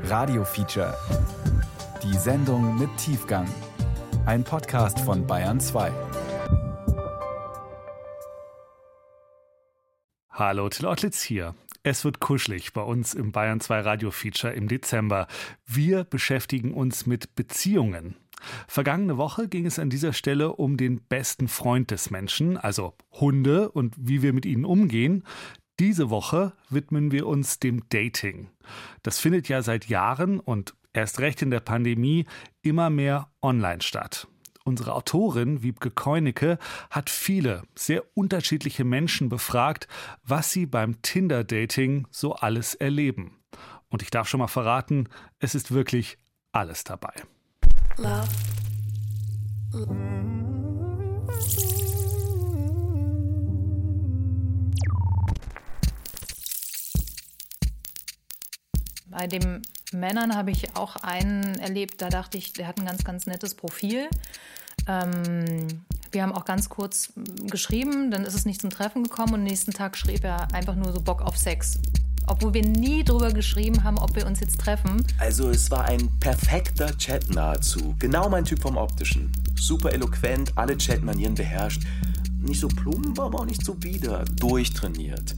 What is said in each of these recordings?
Radio Feature. Die Sendung mit Tiefgang. Ein Podcast von Bayern 2. Hallo, Till Ottlitz hier. Es wird kuschelig bei uns im Bayern 2 Radio Feature im Dezember. Wir beschäftigen uns mit Beziehungen. Vergangene Woche ging es an dieser Stelle um den besten Freund des Menschen, also Hunde und wie wir mit ihnen umgehen. Diese Woche widmen wir uns dem Dating. Das findet ja seit Jahren und erst recht in der Pandemie immer mehr online statt. Unsere Autorin Wiebke Keunecke hat viele sehr unterschiedliche Menschen befragt, was sie beim Tinder-Dating so alles erleben. Und ich darf schon mal verraten, es ist wirklich alles dabei. Love. Bei den Männern habe ich auch einen erlebt, da dachte ich, der hat ein ganz, ganz nettes Profil. Ähm, wir haben auch ganz kurz geschrieben, dann ist es nicht zum Treffen gekommen und nächsten Tag schrieb er einfach nur so Bock auf Sex. Obwohl wir nie drüber geschrieben haben, ob wir uns jetzt treffen. Also es war ein perfekter Chat nahezu. Genau mein Typ vom Optischen. Super eloquent, alle Chatmanieren beherrscht. Nicht so plump, aber auch nicht so bieder. Durchtrainiert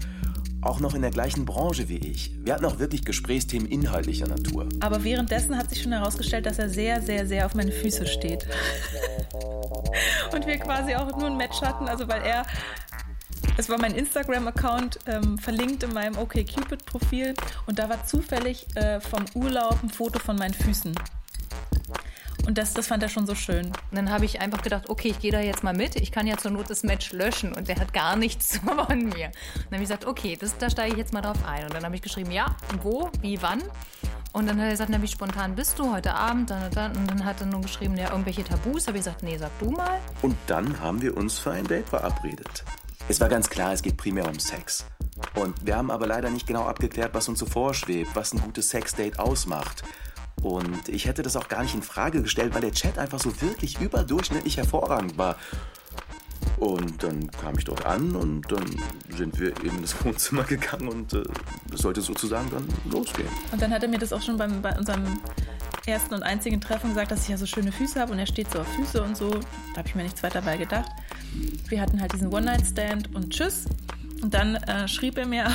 auch noch in der gleichen Branche wie ich. Wir hatten auch wirklich Gesprächsthemen inhaltlicher Natur. Aber währenddessen hat sich schon herausgestellt, dass er sehr, sehr, sehr auf meine Füße steht. Und wir quasi auch nur ein Match hatten, also weil er es war mein Instagram-Account ähm, verlinkt in meinem OkCupid-Profil und da war zufällig äh, vom Urlaub ein Foto von meinen Füßen. Und das, das fand er schon so schön. Und dann habe ich einfach gedacht, okay, ich gehe da jetzt mal mit. Ich kann ja zur Not das Match löschen. Und der hat gar nichts von mir. Und dann habe ich gesagt, okay, das, da steige ich jetzt mal drauf ein. Und dann habe ich geschrieben, ja, wo, wie, wann. Und dann hat er gesagt, na, wie spontan bist du heute Abend? Dann, dann, und dann hat er nur geschrieben, ja, irgendwelche Tabus. Habe ich gesagt, nee, sag du mal. Und dann haben wir uns für ein Date verabredet. Es war ganz klar, es geht primär um Sex. Und wir haben aber leider nicht genau abgeklärt, was uns so vorschwebt, was ein gutes Sexdate ausmacht. Und ich hätte das auch gar nicht in Frage gestellt, weil der Chat einfach so wirklich überdurchschnittlich hervorragend war. Und dann kam ich dort an und dann sind wir in das Wohnzimmer gegangen und äh, sollte sozusagen dann losgehen. Und dann hat er mir das auch schon beim, bei unserem ersten und einzigen Treffen gesagt, dass ich ja so schöne Füße habe und er steht so auf Füße und so. Da habe ich mir nichts weiter dabei gedacht. Wir hatten halt diesen One-Night-Stand und tschüss. Und dann äh, schrieb er mir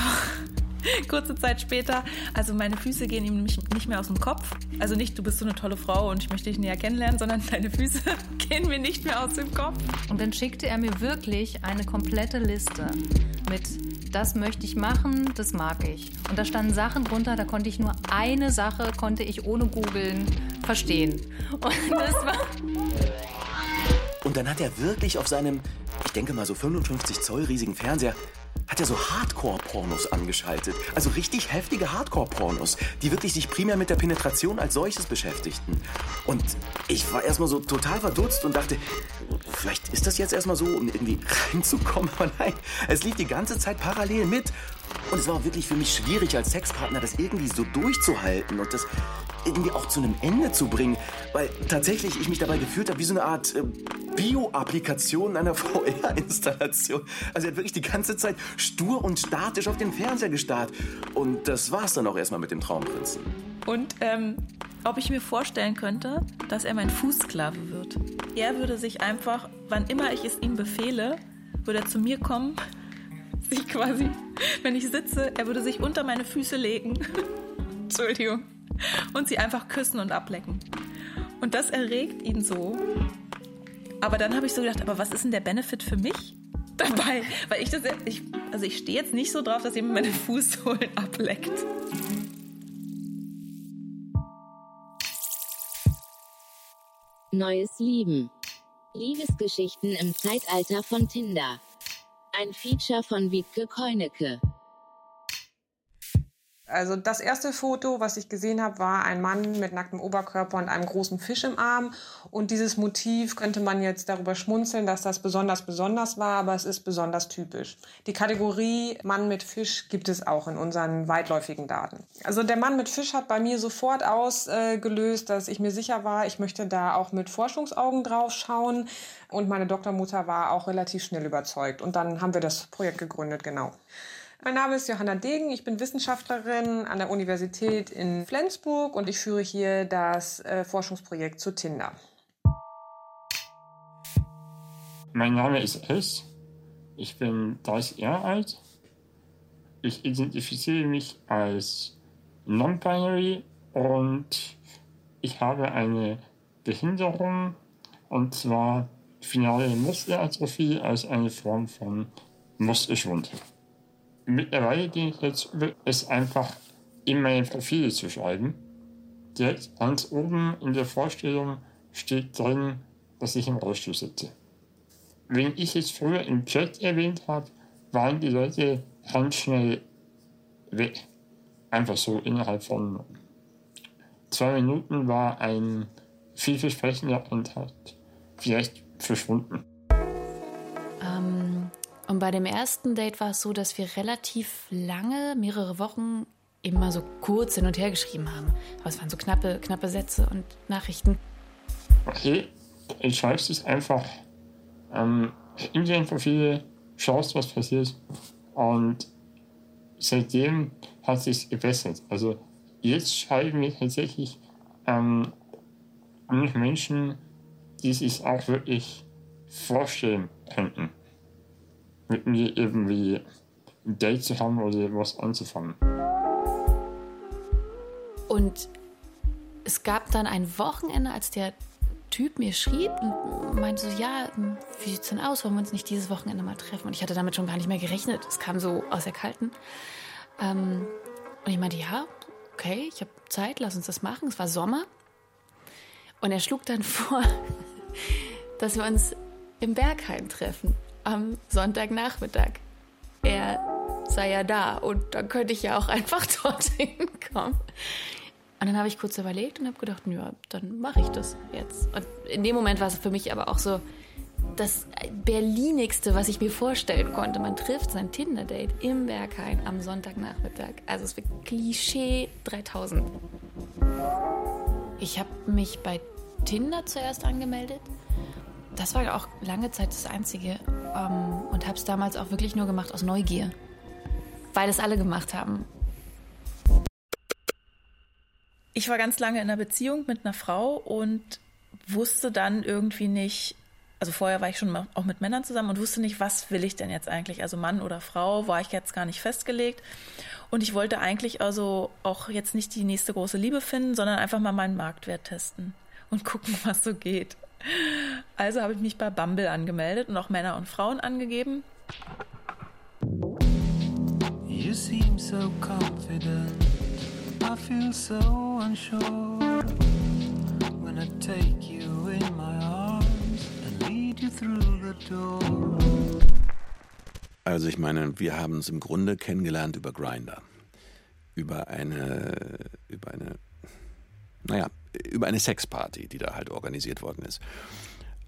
Kurze Zeit später, also meine Füße gehen ihm nicht mehr aus dem Kopf. Also nicht, du bist so eine tolle Frau und ich möchte dich näher kennenlernen, sondern deine Füße gehen mir nicht mehr aus dem Kopf. Und dann schickte er mir wirklich eine komplette Liste mit, das möchte ich machen, das mag ich. Und da standen Sachen drunter, da konnte ich nur eine Sache, konnte ich ohne googeln verstehen. Und das war... Und dann hat er wirklich auf seinem, ich denke mal so 55 Zoll riesigen Fernseher hat er so Hardcore-Pornos angeschaltet. Also richtig heftige Hardcore-Pornos, die wirklich sich primär mit der Penetration als solches beschäftigten. Und ich war erstmal so total verdutzt und dachte, vielleicht ist das jetzt erstmal so, um irgendwie reinzukommen. Aber nein, es lief die ganze Zeit parallel mit. Und es war wirklich für mich schwierig als Sexpartner, das irgendwie so durchzuhalten und das irgendwie auch zu einem Ende zu bringen, weil tatsächlich ich mich dabei gefühlt habe wie so eine Art äh, Bio-Applikation einer VR-Installation. Also er hat wirklich die ganze Zeit stur und statisch auf den Fernseher gestarrt. Und das war's dann auch erstmal mit dem Traumprinzen. Und ähm, ob ich mir vorstellen könnte, dass er mein Fußsklave wird. Er würde sich einfach, wann immer ich es ihm befehle, würde er zu mir kommen, sich quasi, wenn ich sitze, er würde sich unter meine Füße legen. Entschuldigung. Und sie einfach küssen und ablecken. Und das erregt ihn so. Aber dann habe ich so gedacht, aber was ist denn der Benefit für mich dabei? Weil ich das, ich, also ich stehe jetzt nicht so drauf, dass jemand meine Fußsohlen ableckt. Neues Lieben. Liebesgeschichten im Zeitalter von Tinder. Ein Feature von Wiebke Keunecke. Also das erste Foto, was ich gesehen habe, war ein Mann mit nacktem Oberkörper und einem großen Fisch im Arm. Und dieses Motiv könnte man jetzt darüber schmunzeln, dass das besonders besonders war, aber es ist besonders typisch. Die Kategorie Mann mit Fisch gibt es auch in unseren weitläufigen Daten. Also der Mann mit Fisch hat bei mir sofort ausgelöst, dass ich mir sicher war, ich möchte da auch mit Forschungsaugen drauf schauen. Und meine Doktormutter war auch relativ schnell überzeugt. Und dann haben wir das Projekt gegründet, genau. Mein Name ist Johanna Degen, ich bin Wissenschaftlerin an der Universität in Flensburg und ich führe hier das äh, Forschungsprojekt zu Tinder. Mein Name ist S. Ich bin 30 Jahre alt. Ich identifiziere mich als non-binary und ich habe eine Behinderung und zwar finale Muskelatrophie als eine Form von Muskelschwund. Mittlerweile ging ich jetzt über es einfach in meine Profile zu schreiben. Direkt ganz oben in der Vorstellung steht drin, dass ich im Rollstuhl sitze. Wenn ich es früher im Chat erwähnt habe, waren die Leute ganz schnell weg. Einfach so innerhalb von zwei Minuten war ein vielversprechender Kontakt vielleicht verschwunden. Ähm, und bei dem ersten Date war es so, dass wir relativ lange, mehrere Wochen, immer so kurz hin und her geschrieben haben. Aber es waren so knappe, knappe Sätze und Nachrichten. Okay, ich schreibst es einfach ähm, in dein Profil, schaust, was passiert. Und seitdem hat sich gebessert. Also jetzt schreiben wir tatsächlich ähm, Menschen, die sich auch wirklich vorstellen könnten mit mir irgendwie ein Date zu haben oder was anzufangen. Und es gab dann ein Wochenende, als der Typ mir schrieb und meinte so, ja, wie sieht's denn aus? Wollen wir uns nicht dieses Wochenende mal treffen? Und ich hatte damit schon gar nicht mehr gerechnet. Es kam so aus der Kalten. Ähm, und ich meinte, ja, okay, ich habe Zeit, lass uns das machen. Es war Sommer. Und er schlug dann vor, dass wir uns im Bergheim treffen am Sonntagnachmittag. Er sei ja da und dann könnte ich ja auch einfach dorthin kommen. Und dann habe ich kurz überlegt und habe gedacht, ja, dann mache ich das jetzt. Und in dem Moment war es für mich aber auch so das Berlinigste, was ich mir vorstellen konnte. Man trifft sein Tinder-Date im Berghain am Sonntagnachmittag. Also es wird Klischee 3000. Ich habe mich bei Tinder zuerst angemeldet das war auch lange Zeit das Einzige ähm, und habe es damals auch wirklich nur gemacht aus Neugier, weil es alle gemacht haben. Ich war ganz lange in einer Beziehung mit einer Frau und wusste dann irgendwie nicht, also vorher war ich schon auch mit Männern zusammen und wusste nicht, was will ich denn jetzt eigentlich? Also Mann oder Frau war ich jetzt gar nicht festgelegt. Und ich wollte eigentlich also auch jetzt nicht die nächste große Liebe finden, sondern einfach mal meinen Marktwert testen und gucken, was so geht. Also habe ich mich bei Bumble angemeldet und auch Männer und Frauen angegeben. You seem so confident. I feel so unsure when I take you in my arms and lead you through the door. Also ich meine, wir haben uns im Grunde kennengelernt über Grinder, über eine, über eine, naja, über eine Sexparty, die da halt organisiert worden ist.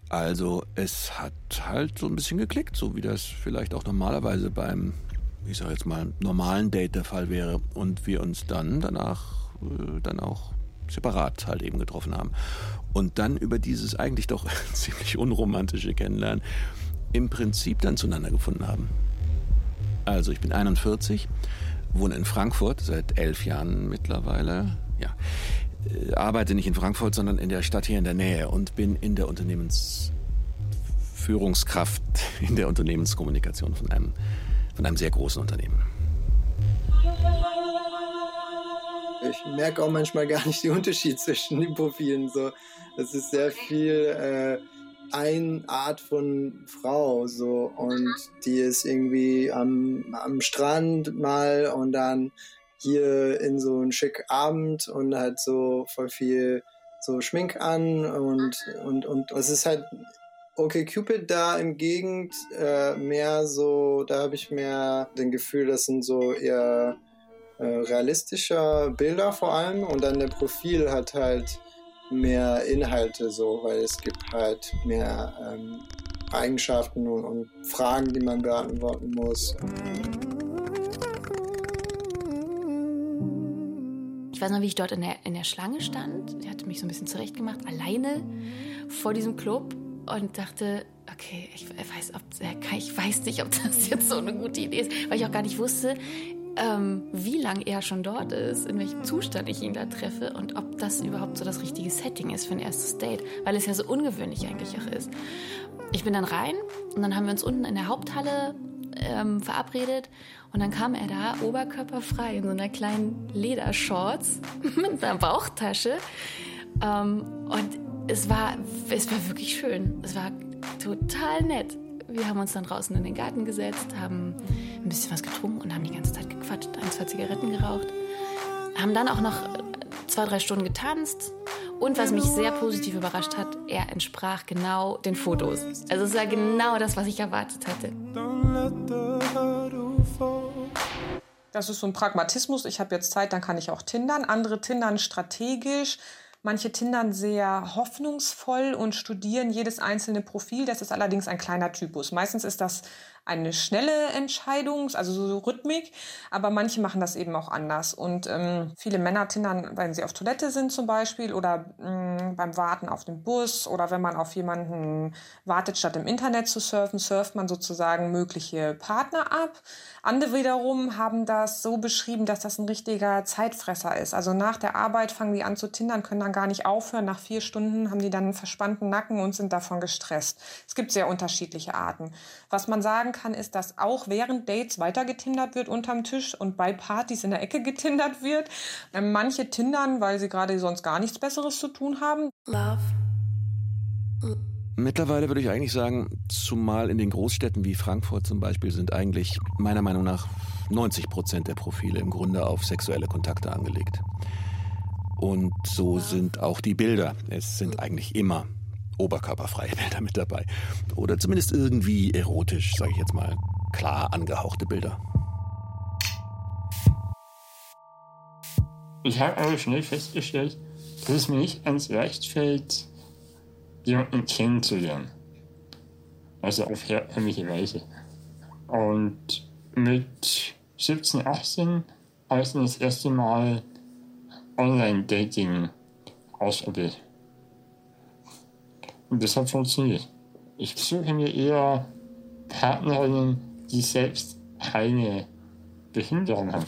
Also es hat halt so ein bisschen geklickt, so wie das vielleicht auch normalerweise beim, ich sag jetzt mal, normalen Date der Fall wäre. Und wir uns dann danach äh, dann auch separat halt eben getroffen haben. Und dann über dieses eigentlich doch ziemlich unromantische Kennenlernen im Prinzip dann zueinander gefunden haben. Also ich bin 41, wohne in Frankfurt seit elf Jahren mittlerweile. Ja, arbeite nicht in Frankfurt, sondern in der Stadt hier in der Nähe und bin in der Unternehmensführungskraft, in der Unternehmenskommunikation von einem, von einem sehr großen Unternehmen. Ich merke auch manchmal gar nicht den Unterschied zwischen den Profilen. So, es ist sehr viel äh, eine Art von Frau so und die ist irgendwie am, am Strand mal und dann hier in so einen schick Abend und halt so voll viel so Schmink an und und und es ist halt okay Cupid da im Gegend äh, mehr so da habe ich mehr den Gefühl das sind so eher äh, realistischer Bilder vor allem und dann der Profil hat halt mehr Inhalte so weil es gibt halt mehr ähm, Eigenschaften und, und Fragen die man beantworten muss. Ich weiß noch, wie ich dort in der, in der Schlange stand. Ich hatte mich so ein bisschen zurechtgemacht, alleine vor diesem Club und dachte, okay, ich weiß, ob, ich weiß nicht, ob das jetzt so eine gute Idee ist, weil ich auch gar nicht wusste, ähm, wie lange er schon dort ist, in welchem Zustand ich ihn da treffe und ob das überhaupt so das richtige Setting ist für ein erstes Date, weil es ja so ungewöhnlich eigentlich auch ist. Ich bin dann rein und dann haben wir uns unten in der Haupthalle ähm, verabredet und dann kam er da oberkörperfrei in so einer kleinen Ledershorts mit einer Bauchtasche ähm, und es war, es war wirklich schön. Es war total nett. Wir haben uns dann draußen in den Garten gesetzt, haben ein bisschen was getrunken und haben die ganze Zeit gequatscht, ein, zwei Zigaretten geraucht. Haben dann auch noch zwei, drei Stunden getanzt. Und was mich sehr positiv überrascht hat, er entsprach genau den Fotos. Also es war genau das, was ich erwartet hatte. Das ist so ein Pragmatismus. Ich habe jetzt Zeit, dann kann ich auch tindern. Andere tindern strategisch. Manche tindern sehr hoffnungsvoll und studieren jedes einzelne Profil. Das ist allerdings ein kleiner Typus. Meistens ist das eine schnelle Entscheidung, also so Rhythmik, aber manche machen das eben auch anders. Und ähm, viele Männer tindern, wenn sie auf Toilette sind zum Beispiel oder mh, mm, beim Warten auf den Bus oder wenn man auf jemanden wartet, statt im Internet zu surfen, surft man sozusagen mögliche Partner ab. Andere wiederum haben das so beschrieben, dass das ein richtiger Zeitfresser ist. Also nach der Arbeit fangen die an zu tindern, können dann gar nicht aufhören. Nach vier Stunden haben die dann einen verspannten Nacken und sind davon gestresst. Es gibt sehr unterschiedliche Arten. Was man sagen kann, ist, dass auch während Dates weiter getindert wird unterm Tisch und bei Partys in der Ecke getindert wird. Ähm, manche tindern, weil sie gerade sonst gar nichts Besseres zu tun haben. Love. Mittlerweile würde ich eigentlich sagen, zumal in den Großstädten wie Frankfurt zum Beispiel sind eigentlich meiner Meinung nach 90 Prozent der Profile im Grunde auf sexuelle Kontakte angelegt. Und so sind auch die Bilder. Es sind eigentlich immer oberkörperfreie Bilder mit dabei. Oder zumindest irgendwie erotisch, sage ich jetzt mal, klar angehauchte Bilder. Ich habe aber schnell festgestellt, dass es mir nicht ans leicht fällt, jemanden kennenzulernen. Also auf herkömmliche Weise. Und mit 17, 18 habe ich das erste Mal Online-Dating ausprobiert. Und das hat funktioniert. Ich suche mir eher Partnerinnen, die selbst keine Behinderung haben.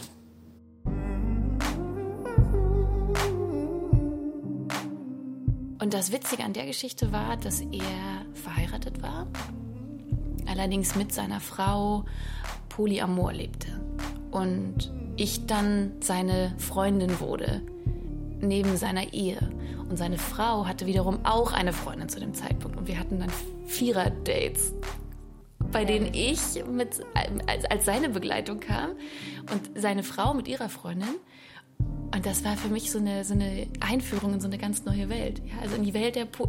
Und das Witzige an der Geschichte war, dass er verheiratet war, allerdings mit seiner Frau Polyamor lebte. Und ich dann seine Freundin wurde, neben seiner Ehe. Und seine Frau hatte wiederum auch eine Freundin zu dem Zeitpunkt. Und wir hatten dann Vierer-Dates, bei denen ich mit, als, als seine Begleitung kam und seine Frau mit ihrer Freundin. Und das war für mich so eine, so eine Einführung in so eine ganz neue Welt. Ja, also in die Welt der po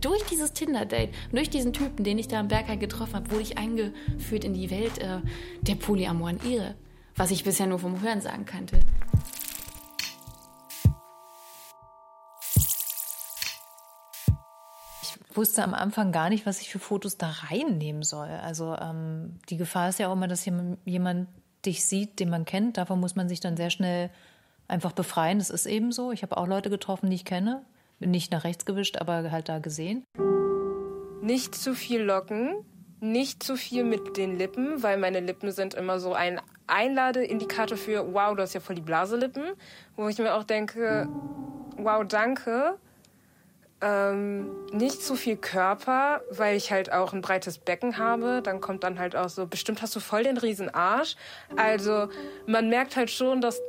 durch dieses Tinder-Date, durch diesen Typen, den ich da am Berg halt getroffen habe, wurde ich eingeführt in die Welt äh, der polyamoren Ehe, was ich bisher nur vom Hören sagen kannte. Wusste am Anfang gar nicht, was ich für Fotos da reinnehmen soll. Also ähm, die Gefahr ist ja auch immer, dass jemand dich sieht, den man kennt. Davon muss man sich dann sehr schnell einfach befreien. Das ist eben so. Ich habe auch Leute getroffen, die ich kenne. Nicht nach rechts gewischt, aber halt da gesehen. Nicht zu viel Locken, nicht zu viel mit den Lippen, weil meine Lippen sind immer so ein Einladeindikator für, wow, du hast ja voll die Blaselippen. Wo ich mir auch denke, wow, danke ähm, nicht zu viel Körper, weil ich halt auch ein breites Becken habe. Dann kommt dann halt auch so, bestimmt hast du voll den riesen Arsch. Also man merkt halt schon, dass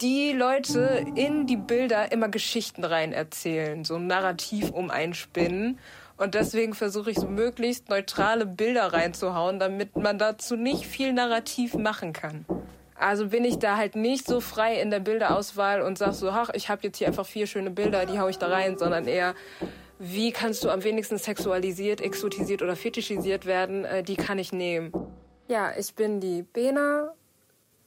die Leute in die Bilder immer Geschichten rein erzählen, so ein Narrativ um einspinnen. Und deswegen versuche ich so möglichst neutrale Bilder reinzuhauen, damit man dazu nicht viel Narrativ machen kann. Also bin ich da halt nicht so frei in der Bilderauswahl und sag so, ach, ich habe jetzt hier einfach vier schöne Bilder, die hau ich da rein, sondern eher, wie kannst du am wenigsten sexualisiert, exotisiert oder fetischisiert werden, äh, die kann ich nehmen. Ja, ich bin die Bena,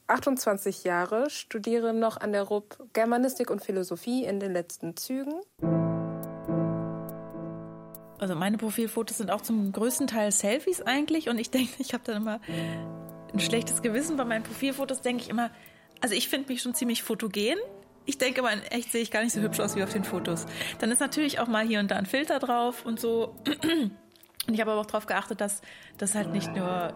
28 Jahre, studiere noch an der RUB Germanistik und Philosophie in den letzten Zügen. Also meine Profilfotos sind auch zum größten Teil Selfies eigentlich und ich denke, ich habe dann immer ein schlechtes Gewissen bei meinen Profilfotos, denke ich immer, also ich finde mich schon ziemlich fotogen. Ich denke aber in echt sehe ich gar nicht so hübsch aus wie auf den Fotos. Dann ist natürlich auch mal hier und da ein Filter drauf und so. Und ich habe aber auch darauf geachtet, dass das halt nicht nur,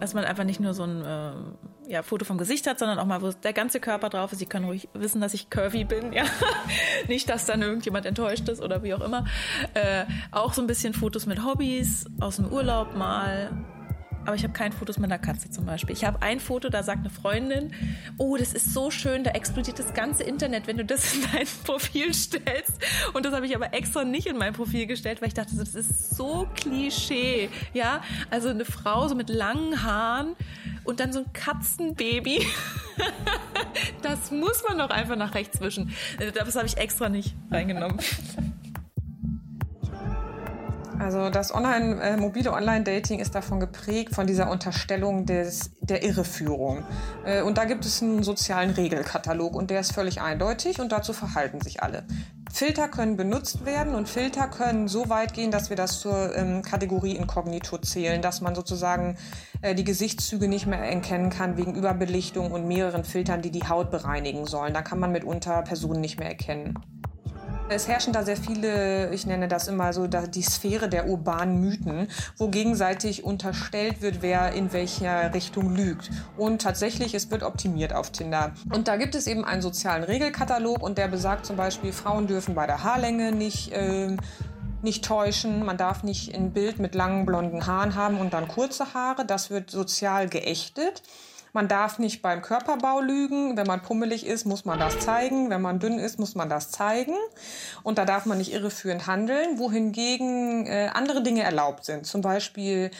dass man einfach nicht nur so ein äh, ja, Foto vom Gesicht hat, sondern auch mal, wo der ganze Körper drauf ist. Sie können ruhig wissen, dass ich curvy bin, ja. nicht, dass dann irgendjemand enttäuscht ist oder wie auch immer. Äh, auch so ein bisschen Fotos mit Hobbys, aus dem Urlaub mal aber ich habe kein Fotos mit einer Katze zum Beispiel. Ich habe ein Foto, da sagt eine Freundin, oh, das ist so schön, da explodiert das ganze Internet, wenn du das in dein Profil stellst. Und das habe ich aber extra nicht in mein Profil gestellt, weil ich dachte, das ist so Klischee. Ja, also eine Frau so mit langen Haaren und dann so ein Katzenbaby. das muss man doch einfach nach rechts wischen. Das habe ich extra nicht reingenommen. Also das Online, äh, mobile Online-Dating ist davon geprägt, von dieser Unterstellung des, der Irreführung. Äh, und da gibt es einen sozialen Regelkatalog und der ist völlig eindeutig und dazu verhalten sich alle. Filter können benutzt werden und Filter können so weit gehen, dass wir das zur ähm, Kategorie Inkognito zählen, dass man sozusagen äh, die Gesichtszüge nicht mehr erkennen kann wegen Überbelichtung und mehreren Filtern, die die Haut bereinigen sollen. Da kann man mitunter Personen nicht mehr erkennen. Es herrschen da sehr viele, ich nenne das immer so, die Sphäre der urbanen Mythen, wo gegenseitig unterstellt wird, wer in welcher Richtung lügt. Und tatsächlich, es wird optimiert auf Tinder. Und da gibt es eben einen sozialen Regelkatalog und der besagt zum Beispiel, Frauen dürfen bei der Haarlänge nicht äh, nicht täuschen. Man darf nicht ein Bild mit langen blonden Haaren haben und dann kurze Haare. Das wird sozial geächtet. Man darf nicht beim Körperbau lügen. Wenn man pummelig ist, muss man das zeigen. Wenn man dünn ist, muss man das zeigen. Und da darf man nicht irreführend handeln, wohingegen äh, andere Dinge erlaubt sind. Zum Beispiel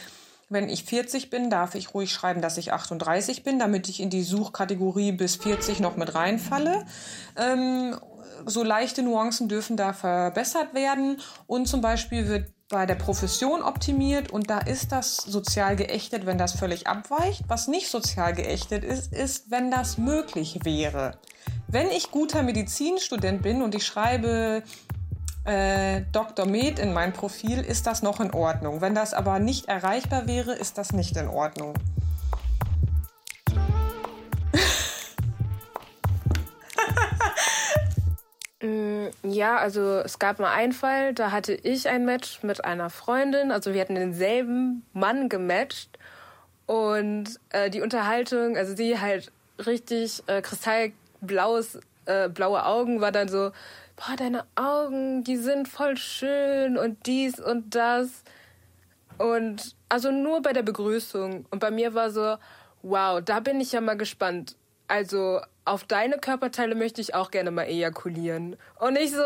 wenn ich 40 bin, darf ich ruhig schreiben, dass ich 38 bin, damit ich in die Suchkategorie bis 40 noch mit reinfalle. Ähm, so leichte Nuancen dürfen da verbessert werden. Und zum Beispiel wird bei der Profession optimiert und da ist das sozial geächtet, wenn das völlig abweicht. Was nicht sozial geächtet ist, ist, wenn das möglich wäre. Wenn ich guter Medizinstudent bin und ich schreibe äh, Dr. Med in mein Profil, ist das noch in Ordnung. Wenn das aber nicht erreichbar wäre, ist das nicht in Ordnung. Ja, also es gab mal einen Fall, da hatte ich ein Match mit einer Freundin. Also wir hatten denselben Mann gematcht. Und äh, die Unterhaltung, also sie halt richtig äh, kristallblaues, äh, blaue Augen, war dann so, boah, deine Augen, die sind voll schön und dies und das. Und also nur bei der Begrüßung. Und bei mir war so, wow, da bin ich ja mal gespannt. Also auf deine Körperteile möchte ich auch gerne mal ejakulieren. Und ich so,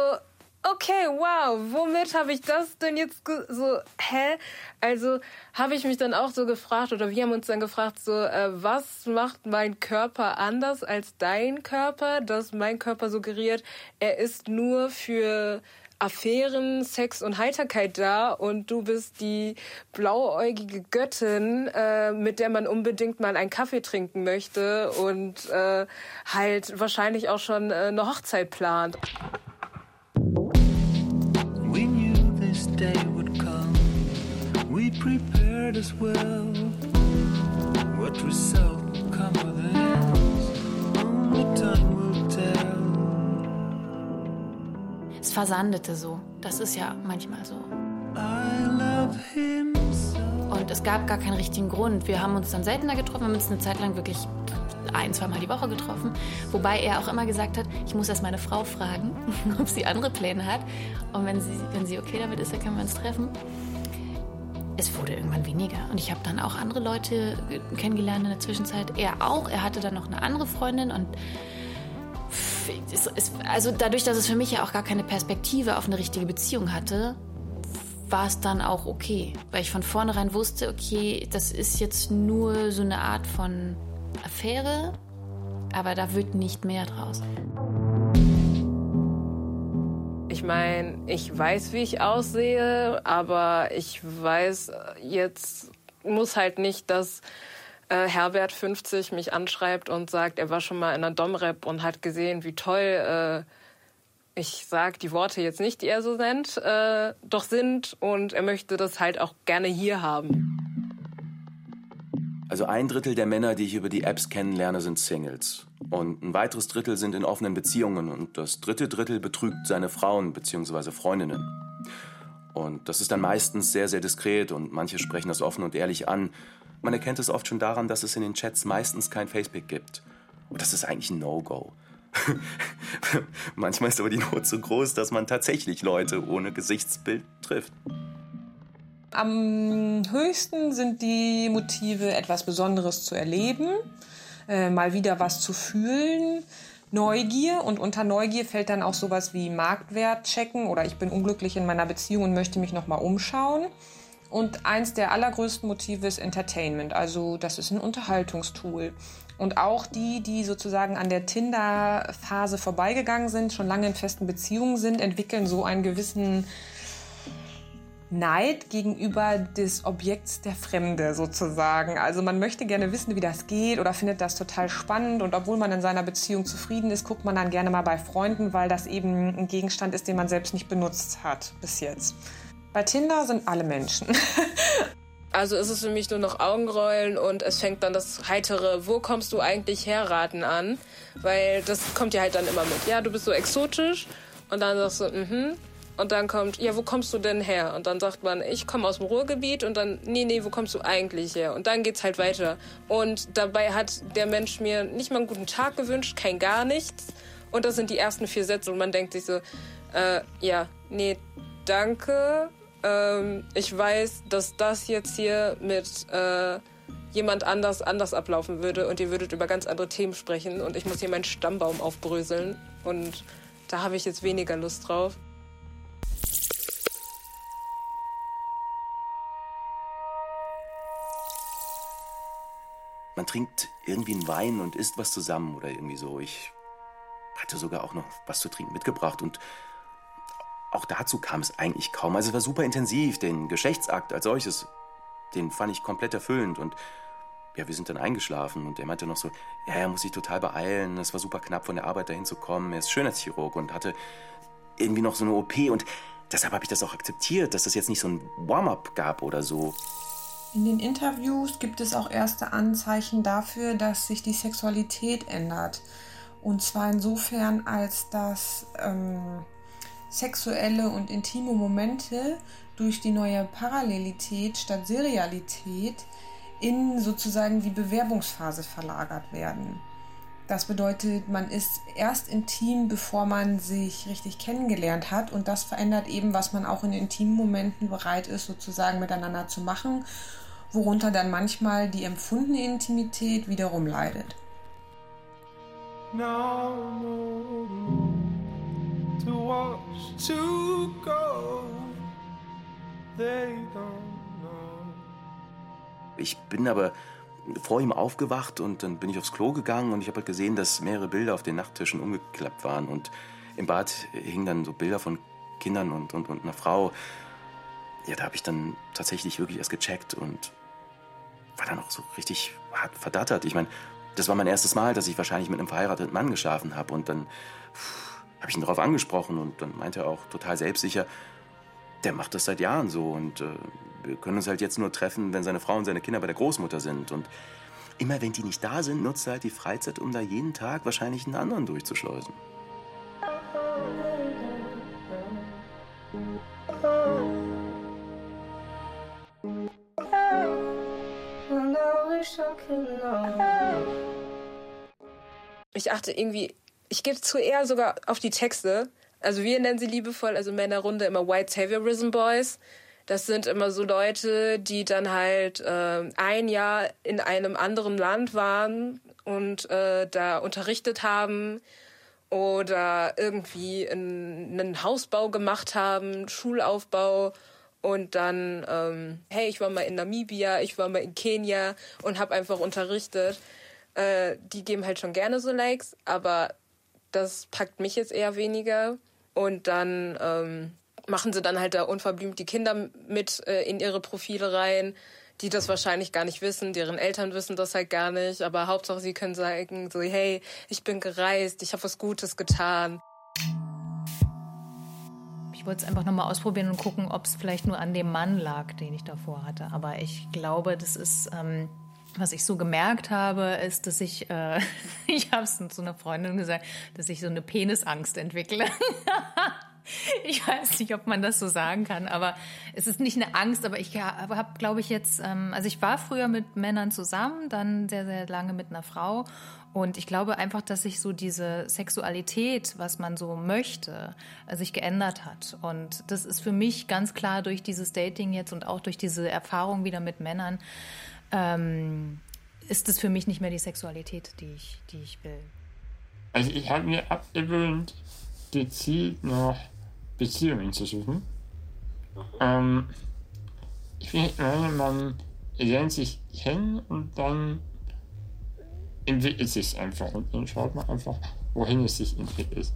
okay, wow, womit habe ich das denn jetzt so, hä? Also habe ich mich dann auch so gefragt oder wir haben uns dann gefragt, so, äh, was macht mein Körper anders als dein Körper, dass mein Körper suggeriert, er ist nur für Affären, Sex und Heiterkeit da und du bist die blauäugige Göttin, äh, mit der man unbedingt mal einen Kaffee trinken möchte und äh, halt wahrscheinlich auch schon äh, eine Hochzeit plant. We knew this day would come. We prepared as well. What result come with it? Only time Es versandete so. Das ist ja manchmal so. Und es gab gar keinen richtigen Grund. Wir haben uns dann seltener getroffen, wir haben uns eine Zeit lang wirklich ein, zweimal die Woche getroffen. Wobei er auch immer gesagt hat, ich muss erst meine Frau fragen, ob sie andere Pläne hat. Und wenn sie, wenn sie okay damit ist, dann können wir uns treffen. Es wurde irgendwann weniger. Und ich habe dann auch andere Leute kennengelernt in der Zwischenzeit. Er auch. Er hatte dann noch eine andere Freundin und also dadurch, dass es für mich ja auch gar keine Perspektive auf eine richtige Beziehung hatte, war es dann auch okay. Weil ich von vornherein wusste, okay, das ist jetzt nur so eine Art von Affäre, aber da wird nicht mehr draus. Ich meine, ich weiß, wie ich aussehe, aber ich weiß jetzt, muss halt nicht, dass äh, Herbert 50 mich anschreibt und sagt, er war schon mal in einer Domrep und hat gesehen, wie toll äh, ich sage die Worte jetzt nicht, die er so nennt, äh, doch sind und er möchte das halt auch gerne hier haben. Also ein Drittel der Männer, die ich über die Apps kennenlerne, sind Singles. Und ein weiteres Drittel sind in offenen Beziehungen und das dritte Drittel betrügt seine Frauen bzw. Freundinnen. Und das ist dann meistens sehr, sehr diskret und manche sprechen das offen und ehrlich an. Man erkennt es oft schon daran, dass es in den Chats meistens kein Facepick gibt. Und das ist eigentlich ein No-Go. Manchmal ist aber die Not so groß, dass man tatsächlich Leute ohne Gesichtsbild trifft. Am höchsten sind die Motive, etwas Besonderes zu erleben, äh, mal wieder was zu fühlen, Neugier und unter Neugier fällt dann auch sowas wie Marktwert checken oder ich bin unglücklich in meiner Beziehung und möchte mich noch mal umschauen. Und eins der allergrößten Motive ist Entertainment, also das ist ein Unterhaltungstool. Und auch die, die sozusagen an der Tinder-Phase vorbeigegangen sind, schon lange in festen Beziehungen sind, entwickeln so einen gewissen Neid gegenüber des Objekts der Fremde sozusagen. Also man möchte gerne wissen, wie das geht oder findet das total spannend und obwohl man in seiner Beziehung zufrieden ist, guckt man dann gerne mal bei Freunden, weil das eben ein Gegenstand ist, den man selbst nicht benutzt hat bis jetzt. Bei Tinder sind alle Menschen. Also ist es für mich nur noch Augenrollen und es fängt dann das heitere, wo kommst du eigentlich herraten an? Weil das kommt ja halt dann immer mit. Ja, du bist so exotisch und dann sagst du, mhm. Und dann kommt, ja, wo kommst du denn her? Und dann sagt man, ich komme aus dem Ruhrgebiet und dann, nee, nee, wo kommst du eigentlich her? Und dann geht's halt weiter. Und dabei hat der Mensch mir nicht mal einen guten Tag gewünscht, kein gar nichts. Und das sind die ersten vier Sätze und man denkt sich so, äh, ja, nee, danke. Ähm, ich weiß, dass das jetzt hier mit äh, jemand anders anders ablaufen würde und ihr würdet über ganz andere Themen sprechen und ich muss hier meinen Stammbaum aufbröseln und da habe ich jetzt weniger Lust drauf. Man trinkt irgendwie einen Wein und isst was zusammen oder irgendwie so. Ich hatte sogar auch noch was zu trinken mitgebracht und auch dazu kam es eigentlich kaum. Also es war super intensiv. Den Geschlechtsakt als solches, den fand ich komplett erfüllend und ja, wir sind dann eingeschlafen und er meinte noch so, ja, er muss sich total beeilen. Es war super knapp von der Arbeit dahin zu kommen. Er ist Schönheitschirurg und hatte irgendwie noch so eine OP und deshalb habe ich das auch akzeptiert, dass das jetzt nicht so ein Warm-up gab oder so. In den Interviews gibt es auch erste Anzeichen dafür, dass sich die Sexualität ändert. Und zwar insofern, als dass ähm, sexuelle und intime Momente durch die neue Parallelität statt Serialität in sozusagen die Bewerbungsphase verlagert werden. Das bedeutet, man ist erst intim, bevor man sich richtig kennengelernt hat und das verändert eben, was man auch in intimen Momenten bereit ist, sozusagen miteinander zu machen, worunter dann manchmal die empfundene Intimität wiederum leidet. Ich bin aber vor ihm aufgewacht und dann bin ich aufs Klo gegangen und ich habe halt gesehen, dass mehrere Bilder auf den Nachttischen umgeklappt waren und im Bad hingen dann so Bilder von Kindern und, und, und einer Frau. Ja, da habe ich dann tatsächlich wirklich erst gecheckt und war dann auch so richtig hart verdattert. Ich meine, das war mein erstes Mal, dass ich wahrscheinlich mit einem verheirateten Mann geschlafen habe und dann habe ich ihn darauf angesprochen und dann meinte er auch total selbstsicher, der macht das seit Jahren so und äh, wir können uns halt jetzt nur treffen, wenn seine Frau und seine Kinder bei der Großmutter sind. Und immer wenn die nicht da sind, nutzt er halt die Freizeit, um da jeden Tag wahrscheinlich einen anderen durchzuschleusen. Ich achte irgendwie, ich gebe zu eher sogar auf die Texte. Also wir nennen sie liebevoll, also Männerrunde immer White Saviorism Boys. Das sind immer so Leute, die dann halt äh, ein Jahr in einem anderen Land waren und äh, da unterrichtet haben oder irgendwie einen Hausbau gemacht haben, Schulaufbau und dann, ähm, hey, ich war mal in Namibia, ich war mal in Kenia und habe einfach unterrichtet. Äh, die geben halt schon gerne so Likes, aber das packt mich jetzt eher weniger. Und dann ähm, machen sie dann halt da unverblümt die Kinder mit äh, in ihre Profile rein, die das wahrscheinlich gar nicht wissen, deren Eltern wissen das halt gar nicht, aber Hauptsache sie können sagen, so, hey, ich bin gereist, ich habe was Gutes getan. Ich wollte es einfach nochmal ausprobieren und gucken, ob es vielleicht nur an dem Mann lag, den ich davor hatte. Aber ich glaube, das ist, ähm, was ich so gemerkt habe, ist, dass ich, äh, ich habe es zu einer Freundin gesagt, dass ich so eine Penisangst entwickle. Ich weiß nicht, ob man das so sagen kann, aber es ist nicht eine Angst, aber ich habe, glaube ich, jetzt, ähm, also ich war früher mit Männern zusammen, dann sehr, sehr lange mit einer Frau und ich glaube einfach, dass sich so diese Sexualität, was man so möchte, äh, sich geändert hat. Und das ist für mich ganz klar durch dieses Dating jetzt und auch durch diese Erfahrung wieder mit Männern, ähm, ist es für mich nicht mehr die Sexualität, die ich, die ich will. Also ich habe mir abgewöhnt, gezielt nach Beziehungen zu suchen. Ähm, ich meine, man lernt sich kennen und dann entwickelt sich einfach und dann schaut man einfach, wohin es sich entwickelt.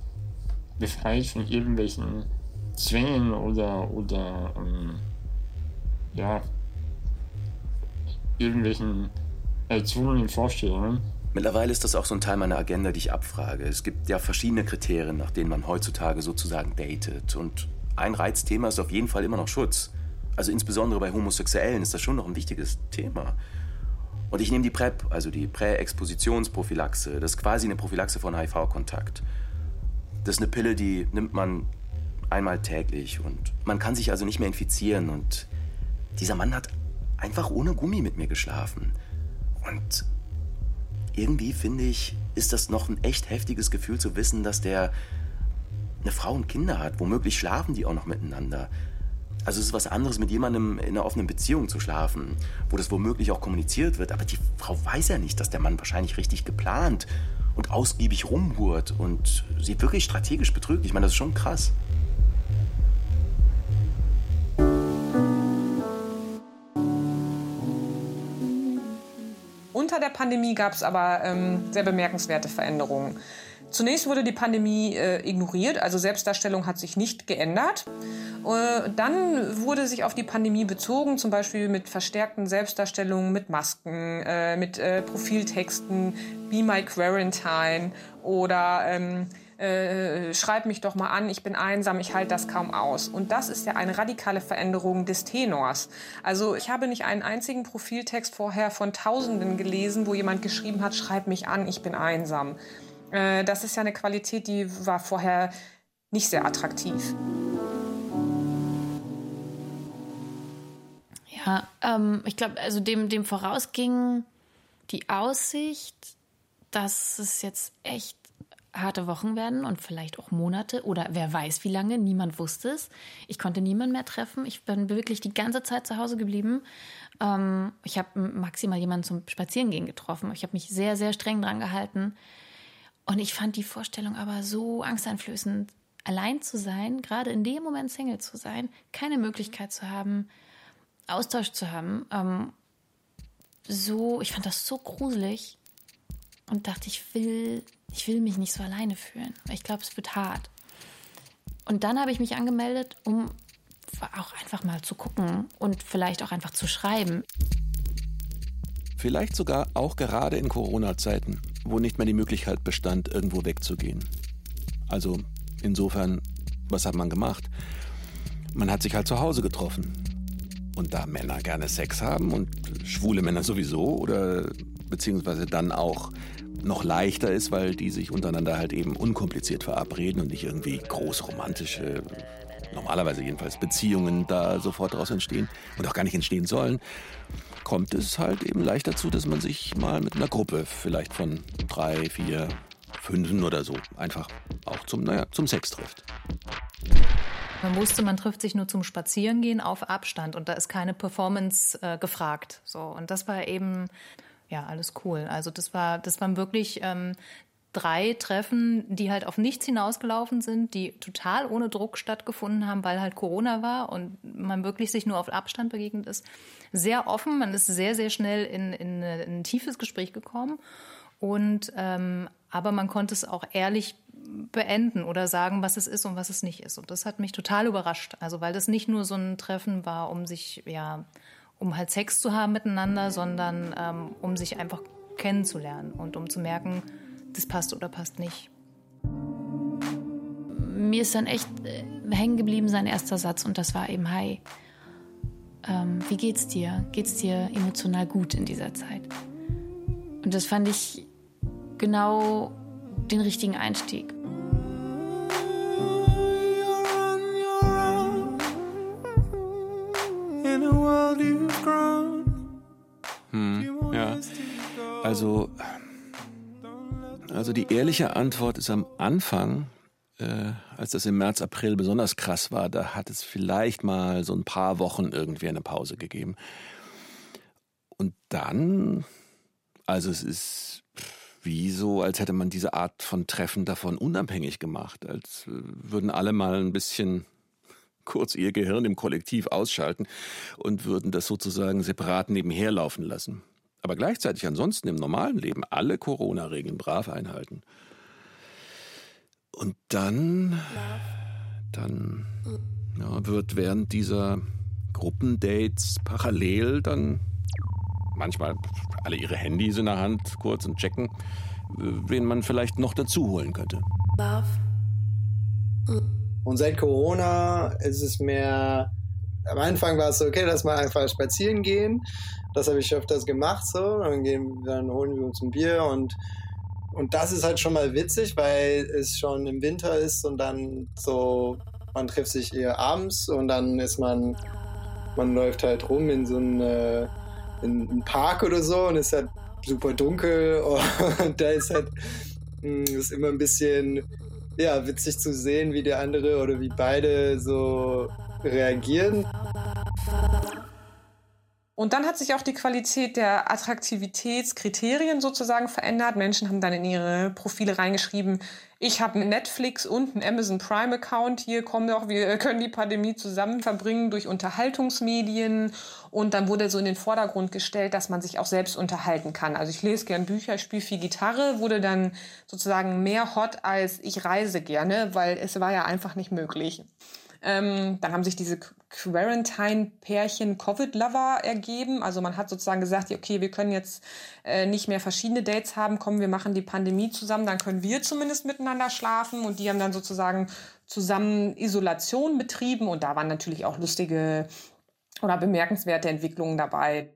Befreit von irgendwelchen Zwängen oder, oder ähm, ja, irgendwelchen erzwungenen Vorstellungen. Mittlerweile ist das auch so ein Teil meiner Agenda, die ich abfrage. Es gibt ja verschiedene Kriterien, nach denen man heutzutage sozusagen datet. Und ein Reizthema ist auf jeden Fall immer noch Schutz. Also insbesondere bei Homosexuellen ist das schon noch ein wichtiges Thema. Und ich nehme die PrEP, also die Präexpositionsprophylaxe. Das ist quasi eine Prophylaxe von HIV-Kontakt. Das ist eine Pille, die nimmt man einmal täglich und man kann sich also nicht mehr infizieren. Und dieser Mann hat einfach ohne Gummi mit mir geschlafen. Und irgendwie finde ich, ist das noch ein echt heftiges Gefühl zu wissen, dass der eine Frau und Kinder hat. Womöglich schlafen die auch noch miteinander. Also es ist was anderes, mit jemandem in einer offenen Beziehung zu schlafen, wo das womöglich auch kommuniziert wird. Aber die Frau weiß ja nicht, dass der Mann wahrscheinlich richtig geplant und ausgiebig rumhurt und sie wirklich strategisch betrügt. Ich meine, das ist schon krass. Pandemie gab es aber ähm, sehr bemerkenswerte Veränderungen. Zunächst wurde die Pandemie äh, ignoriert, also Selbstdarstellung hat sich nicht geändert. Äh, dann wurde sich auf die Pandemie bezogen, zum Beispiel mit verstärkten Selbstdarstellungen, mit Masken, äh, mit äh, Profiltexten, Be My Quarantine oder ähm, äh, schreib mich doch mal an, ich bin einsam, ich halte das kaum aus. Und das ist ja eine radikale Veränderung des Tenors. Also ich habe nicht einen einzigen Profiltext vorher von Tausenden gelesen, wo jemand geschrieben hat, schreib mich an, ich bin einsam. Äh, das ist ja eine Qualität, die war vorher nicht sehr attraktiv. Ja, ähm, ich glaube, also dem, dem vorausging die Aussicht, dass es jetzt echt harte Wochen werden und vielleicht auch Monate oder wer weiß wie lange, niemand wusste es. Ich konnte niemanden mehr treffen. Ich bin wirklich die ganze Zeit zu Hause geblieben. Ähm, ich habe maximal jemanden zum Spazierengehen getroffen. Ich habe mich sehr, sehr streng dran gehalten. Und ich fand die Vorstellung aber so angsteinflößend, allein zu sein, gerade in dem Moment Single zu sein, keine Möglichkeit zu haben, Austausch zu haben. Ähm, so, ich fand das so gruselig und dachte, ich will, ich will mich nicht so alleine fühlen. Ich glaube, es wird hart. Und dann habe ich mich angemeldet, um auch einfach mal zu gucken und vielleicht auch einfach zu schreiben. Vielleicht sogar auch gerade in Corona-Zeiten, wo nicht mehr die Möglichkeit bestand, irgendwo wegzugehen. Also insofern, was hat man gemacht? Man hat sich halt zu Hause getroffen. Und da Männer gerne Sex haben und schwule Männer sowieso oder beziehungsweise dann auch noch leichter ist, weil die sich untereinander halt eben unkompliziert verabreden und nicht irgendwie groß romantische, normalerweise jedenfalls Beziehungen da sofort daraus entstehen und auch gar nicht entstehen sollen, kommt es halt eben leicht dazu, dass man sich mal mit einer Gruppe vielleicht von drei, vier, fünfen oder so einfach auch zum, naja, zum Sex trifft. Man wusste, man trifft sich nur zum Spazierengehen auf Abstand und da ist keine Performance äh, gefragt. So und das war eben ja alles cool. Also das war, das waren wirklich ähm, drei Treffen, die halt auf nichts hinausgelaufen sind, die total ohne Druck stattgefunden haben, weil halt Corona war und man wirklich sich nur auf Abstand begegnet ist. Sehr offen, man ist sehr, sehr schnell in, in, in ein tiefes Gespräch gekommen. Und ähm, aber man konnte es auch ehrlich beenden oder sagen, was es ist und was es nicht ist. Und das hat mich total überrascht. Also weil das nicht nur so ein Treffen war, um sich, ja, um halt Sex zu haben miteinander, sondern ähm, um sich einfach kennenzulernen und um zu merken, das passt oder passt nicht. Mir ist dann echt äh, hängen geblieben sein erster Satz und das war eben Hi. Ähm, wie geht's dir? Geht's dir emotional gut in dieser Zeit? Und das fand ich genau den richtigen Einstieg. You're on your own in a world you hm, ja. Also, also die ehrliche Antwort ist am Anfang, äh, als das im März, April besonders krass war, da hat es vielleicht mal so ein paar Wochen irgendwie eine Pause gegeben. Und dann, also es ist wie so, als hätte man diese Art von Treffen davon unabhängig gemacht, als äh, würden alle mal ein bisschen kurz ihr Gehirn im Kollektiv ausschalten und würden das sozusagen separat nebenher laufen lassen. Aber gleichzeitig ansonsten im normalen Leben alle Corona-Regeln brav einhalten. Und dann, dann ja, wird während dieser Gruppendates parallel dann manchmal alle ihre Handys in der Hand kurz und checken, wen man vielleicht noch dazu holen könnte. Und seit Corona ist es mehr. Am Anfang war es so, okay, lass mal einfach spazieren gehen. Das habe ich öfters gemacht so. Dann, gehen, dann holen wir uns ein Bier und und das ist halt schon mal witzig, weil es schon im Winter ist und dann so, man trifft sich eher abends und dann ist man, man läuft halt rum in so einen, in einen Park oder so und ist halt super dunkel und da ist halt hm, ist immer ein bisschen ja, witzig zu sehen, wie der andere oder wie beide so reagieren. Und dann hat sich auch die Qualität der Attraktivitätskriterien sozusagen verändert. Menschen haben dann in ihre Profile reingeschrieben, ich habe einen Netflix und einen Amazon Prime Account. Hier kommen doch, wir können die Pandemie zusammen verbringen durch Unterhaltungsmedien. Und dann wurde so in den Vordergrund gestellt, dass man sich auch selbst unterhalten kann. Also ich lese gern Bücher, spiele viel Gitarre, wurde dann sozusagen mehr hot als ich reise gerne, weil es war ja einfach nicht möglich. Ähm, dann haben sich diese Quarantine-Pärchen Covid-Lover ergeben. Also man hat sozusagen gesagt, okay, wir können jetzt äh, nicht mehr verschiedene Dates haben, kommen, wir machen die Pandemie zusammen, dann können wir zumindest miteinander schlafen. Und die haben dann sozusagen zusammen Isolation betrieben. Und da waren natürlich auch lustige oder bemerkenswerte Entwicklungen dabei.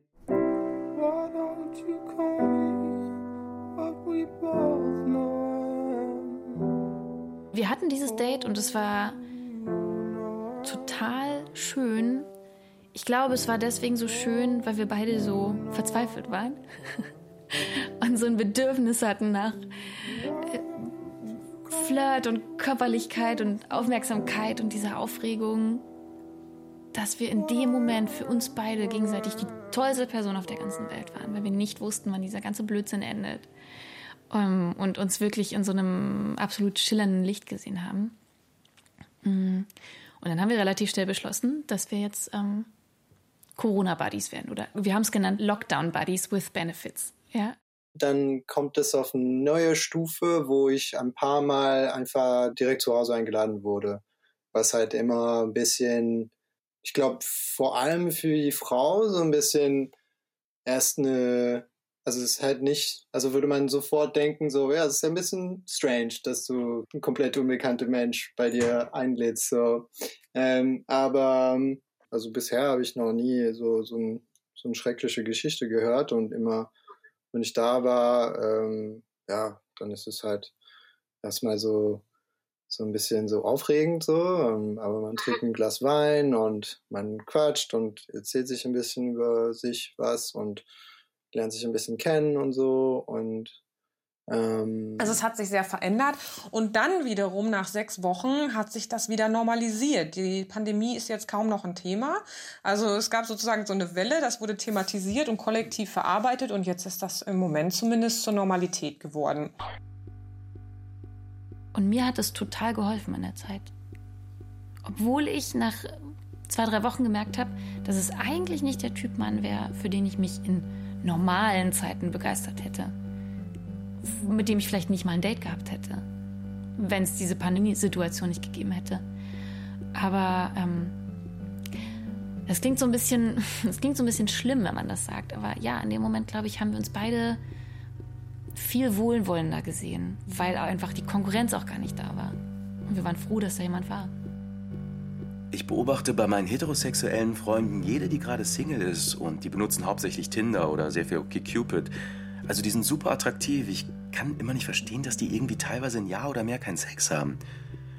Wir hatten dieses Date und es war total schön. Ich glaube, es war deswegen so schön, weil wir beide so verzweifelt waren und so ein Bedürfnis hatten nach äh, Flirt und Körperlichkeit und Aufmerksamkeit und dieser Aufregung, dass wir in dem Moment für uns beide gegenseitig die tollste Person auf der ganzen Welt waren, weil wir nicht wussten, wann dieser ganze Blödsinn endet um, und uns wirklich in so einem absolut schillernden Licht gesehen haben. Und dann haben wir relativ schnell beschlossen, dass wir jetzt ähm, Corona-Buddies werden. Oder wir haben es genannt Lockdown-Buddies with Benefits. Ja. Dann kommt es auf eine neue Stufe, wo ich ein paar Mal einfach direkt zu Hause eingeladen wurde. Was halt immer ein bisschen, ich glaube, vor allem für die Frau so ein bisschen erst eine also es ist halt nicht, also würde man sofort denken, so, ja, es ist ein bisschen strange, dass du ein komplett unbekannter Mensch bei dir einlädst. So. Ähm, aber also bisher habe ich noch nie so, so, ein, so eine schreckliche Geschichte gehört und immer, wenn ich da war, ähm, ja, dann ist es halt erstmal so, so ein bisschen so aufregend so, ähm, aber man trinkt ein Glas Wein und man quatscht und erzählt sich ein bisschen über sich was und lernt sich ein bisschen kennen und so und ähm also es hat sich sehr verändert und dann wiederum nach sechs Wochen hat sich das wieder normalisiert. Die Pandemie ist jetzt kaum noch ein Thema. Also es gab sozusagen so eine Welle, das wurde thematisiert und kollektiv verarbeitet und jetzt ist das im Moment zumindest zur Normalität geworden. Und mir hat es total geholfen in der Zeit. Obwohl ich nach zwei, drei Wochen gemerkt habe, dass es eigentlich nicht der Typ Mann wäre, für den ich mich in normalen Zeiten begeistert hätte. Mit dem ich vielleicht nicht mal ein Date gehabt hätte, wenn es diese Pandemiesituation nicht gegeben hätte. Aber ähm, das klingt so ein bisschen, das klingt so ein bisschen schlimm, wenn man das sagt. Aber ja, in dem Moment, glaube ich, haben wir uns beide viel wohlwollender gesehen, weil einfach die Konkurrenz auch gar nicht da war. Und wir waren froh, dass da jemand war. Ich beobachte bei meinen heterosexuellen Freunden jede, die gerade Single ist und die benutzen hauptsächlich Tinder oder sehr viel OkCupid. Also die sind super attraktiv. Ich kann immer nicht verstehen, dass die irgendwie teilweise ein Jahr oder mehr keinen Sex haben.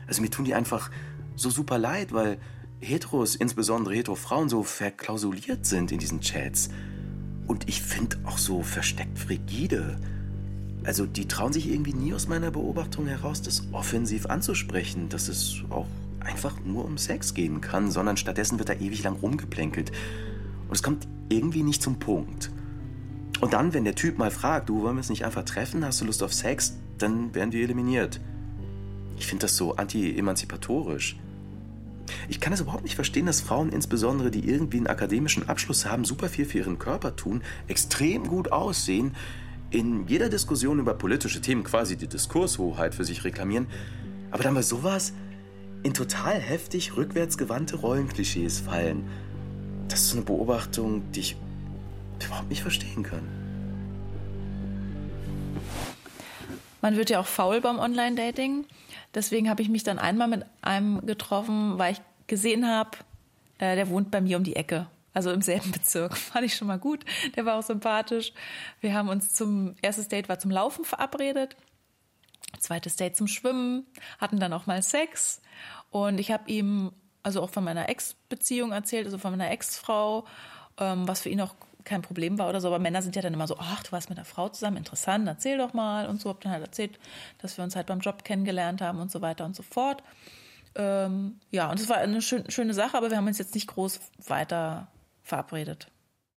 Also mir tun die einfach so super leid, weil Heteros, insbesondere Hetero-Frauen, so verklausuliert sind in diesen Chats. Und ich finde auch so versteckt frigide. Also die trauen sich irgendwie nie aus meiner Beobachtung heraus, das offensiv anzusprechen, dass es auch einfach nur um Sex gehen kann, sondern stattdessen wird da ewig lang rumgeplänkelt. Und es kommt irgendwie nicht zum Punkt. Und dann, wenn der Typ mal fragt, du wollen wir uns nicht einfach treffen, hast du Lust auf Sex, dann werden wir eliminiert. Ich finde das so anti-emanzipatorisch. Ich kann es überhaupt nicht verstehen, dass Frauen insbesondere, die irgendwie einen akademischen Abschluss haben, super viel für ihren Körper tun, extrem gut aussehen, in jeder Diskussion über politische Themen quasi die Diskurshoheit für sich reklamieren, aber dann bei sowas in total heftig rückwärtsgewandte Rollenklischees fallen. Das ist eine Beobachtung, die ich überhaupt nicht verstehen kann. Man wird ja auch faul beim Online-Dating. Deswegen habe ich mich dann einmal mit einem getroffen, weil ich gesehen habe, äh, der wohnt bei mir um die Ecke. Also im selben Bezirk. Fand ich schon mal gut. Der war auch sympathisch. Wir haben uns zum, erstes Date war zum Laufen verabredet. Zweites Date zum Schwimmen. Hatten dann auch mal Sex. Und ich habe ihm also auch von meiner Ex-Beziehung erzählt, also von meiner Ex-Frau, ähm, was für ihn auch kein Problem war oder so. Aber Männer sind ja dann immer so, ach, du warst mit einer Frau zusammen, interessant, erzähl doch mal und so. Hab dann halt erzählt, dass wir uns halt beim Job kennengelernt haben und so weiter und so fort. Ähm, ja, und es war eine schön, schöne Sache, aber wir haben uns jetzt nicht groß weiter verabredet.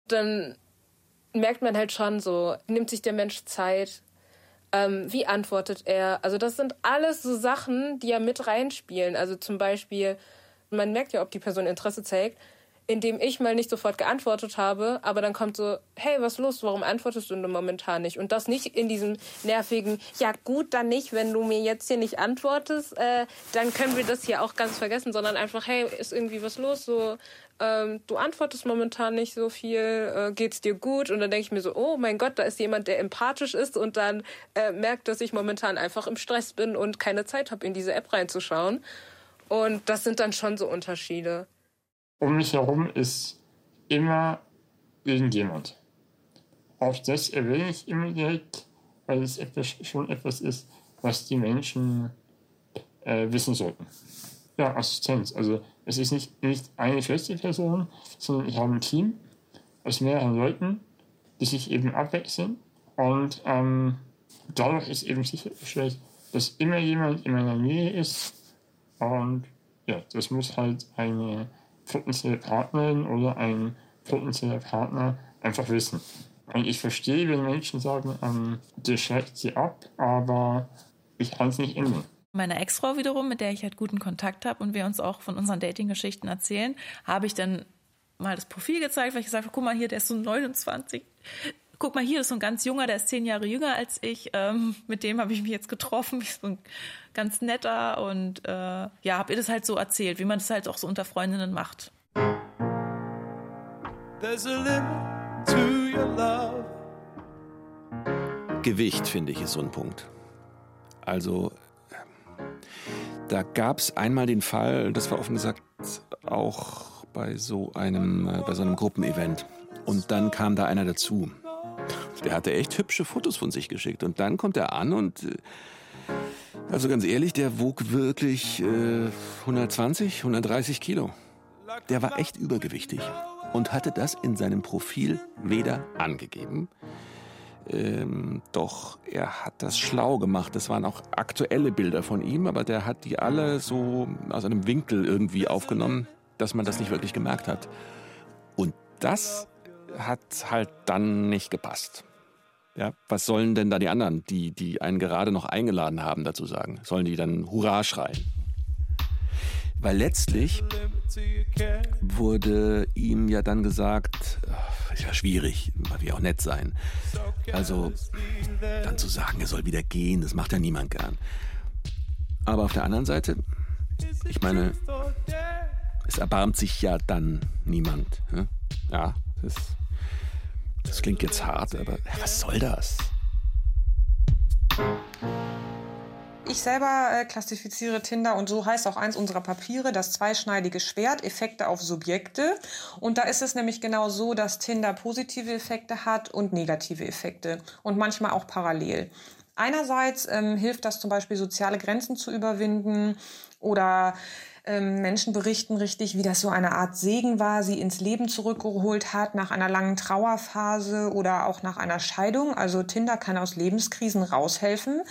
Dann merkt man halt schon so, nimmt sich der Mensch Zeit, ähm, wie antwortet er? Also das sind alles so Sachen, die ja mit reinspielen. Also zum Beispiel, man merkt ja, ob die Person Interesse zeigt, indem ich mal nicht sofort geantwortet habe, aber dann kommt so, hey, was los? Warum antwortest du denn momentan nicht? Und das nicht in diesem nervigen, ja gut, dann nicht, wenn du mir jetzt hier nicht antwortest, äh, dann können wir das hier auch ganz vergessen, sondern einfach, hey, ist irgendwie was los? So, ähm, du antwortest momentan nicht so viel, äh, geht's dir gut? Und dann denke ich mir so, oh mein Gott, da ist jemand, der empathisch ist und dann äh, merkt, dass ich momentan einfach im Stress bin und keine Zeit habe, in diese App reinzuschauen. Und das sind dann schon so Unterschiede um mich herum ist immer irgendjemand. Auch das erwähne ich immer direkt, weil es etwas, schon etwas ist, was die Menschen äh, wissen sollten. Ja, Assistenz. Also es ist nicht, nicht eine feste Person, sondern ich habe ein Team aus mehreren Leuten, die sich eben abwechseln. Und ähm, dadurch ist eben sichergestellt, dass immer jemand in meiner Nähe ist. Und ja, das muss halt eine potenzielle Partnerin oder ein potenzieller Partner einfach wissen. Und ich verstehe, wenn Menschen sagen, ähm, das schreckt sie ab, aber ich kann es nicht ändern. Meine Ex-Frau wiederum, mit der ich halt guten Kontakt habe und wir uns auch von unseren Dating-Geschichten erzählen, habe ich dann mal das Profil gezeigt, weil ich gesagt habe, guck mal hier, der ist so 29. Guck mal hier, ist so ein ganz junger, der ist zehn Jahre jünger als ich. Ähm, mit dem habe ich mich jetzt getroffen. Ich so ein ganz netter und äh, ja, habe ihr das halt so erzählt, wie man das halt auch so unter Freundinnen macht. There's a limit to your love. Gewicht, finde ich, ist so ein Punkt. Also, da gab es einmal den Fall, das war offen gesagt auch bei so einem, äh, bei so einem Gruppenevent. Und dann kam da einer dazu. Der hatte echt hübsche Fotos von sich geschickt. Und dann kommt er an und äh, also ganz ehrlich, der wog wirklich äh, 120, 130 Kilo. Der war echt übergewichtig und hatte das in seinem Profil weder angegeben. Ähm, doch er hat das schlau gemacht. Das waren auch aktuelle Bilder von ihm, aber der hat die alle so aus einem Winkel irgendwie aufgenommen, dass man das nicht wirklich gemerkt hat. Und das hat halt dann nicht gepasst. Ja, was sollen denn da die anderen, die, die einen gerade noch eingeladen haben, dazu sagen? Sollen die dann Hurra schreien? Weil letztlich wurde ihm ja dann gesagt, ist ja schwierig, weil wir auch nett sein. Also dann zu sagen, er soll wieder gehen, das macht ja niemand gern. Aber auf der anderen Seite, ich meine, es erbarmt sich ja dann niemand. Ja, das das klingt jetzt hart, aber was soll das? Ich selber äh, klassifiziere Tinder und so heißt auch eins unserer Papiere, das zweischneidige Schwert, Effekte auf Subjekte. Und da ist es nämlich genau so, dass Tinder positive Effekte hat und negative Effekte und manchmal auch parallel. Einerseits ähm, hilft das zum Beispiel, soziale Grenzen zu überwinden. Oder ähm, Menschen berichten richtig, wie das so eine Art Segen war, sie ins Leben zurückgeholt hat nach einer langen Trauerphase oder auch nach einer Scheidung. Also Tinder kann aus Lebenskrisen raushelfen.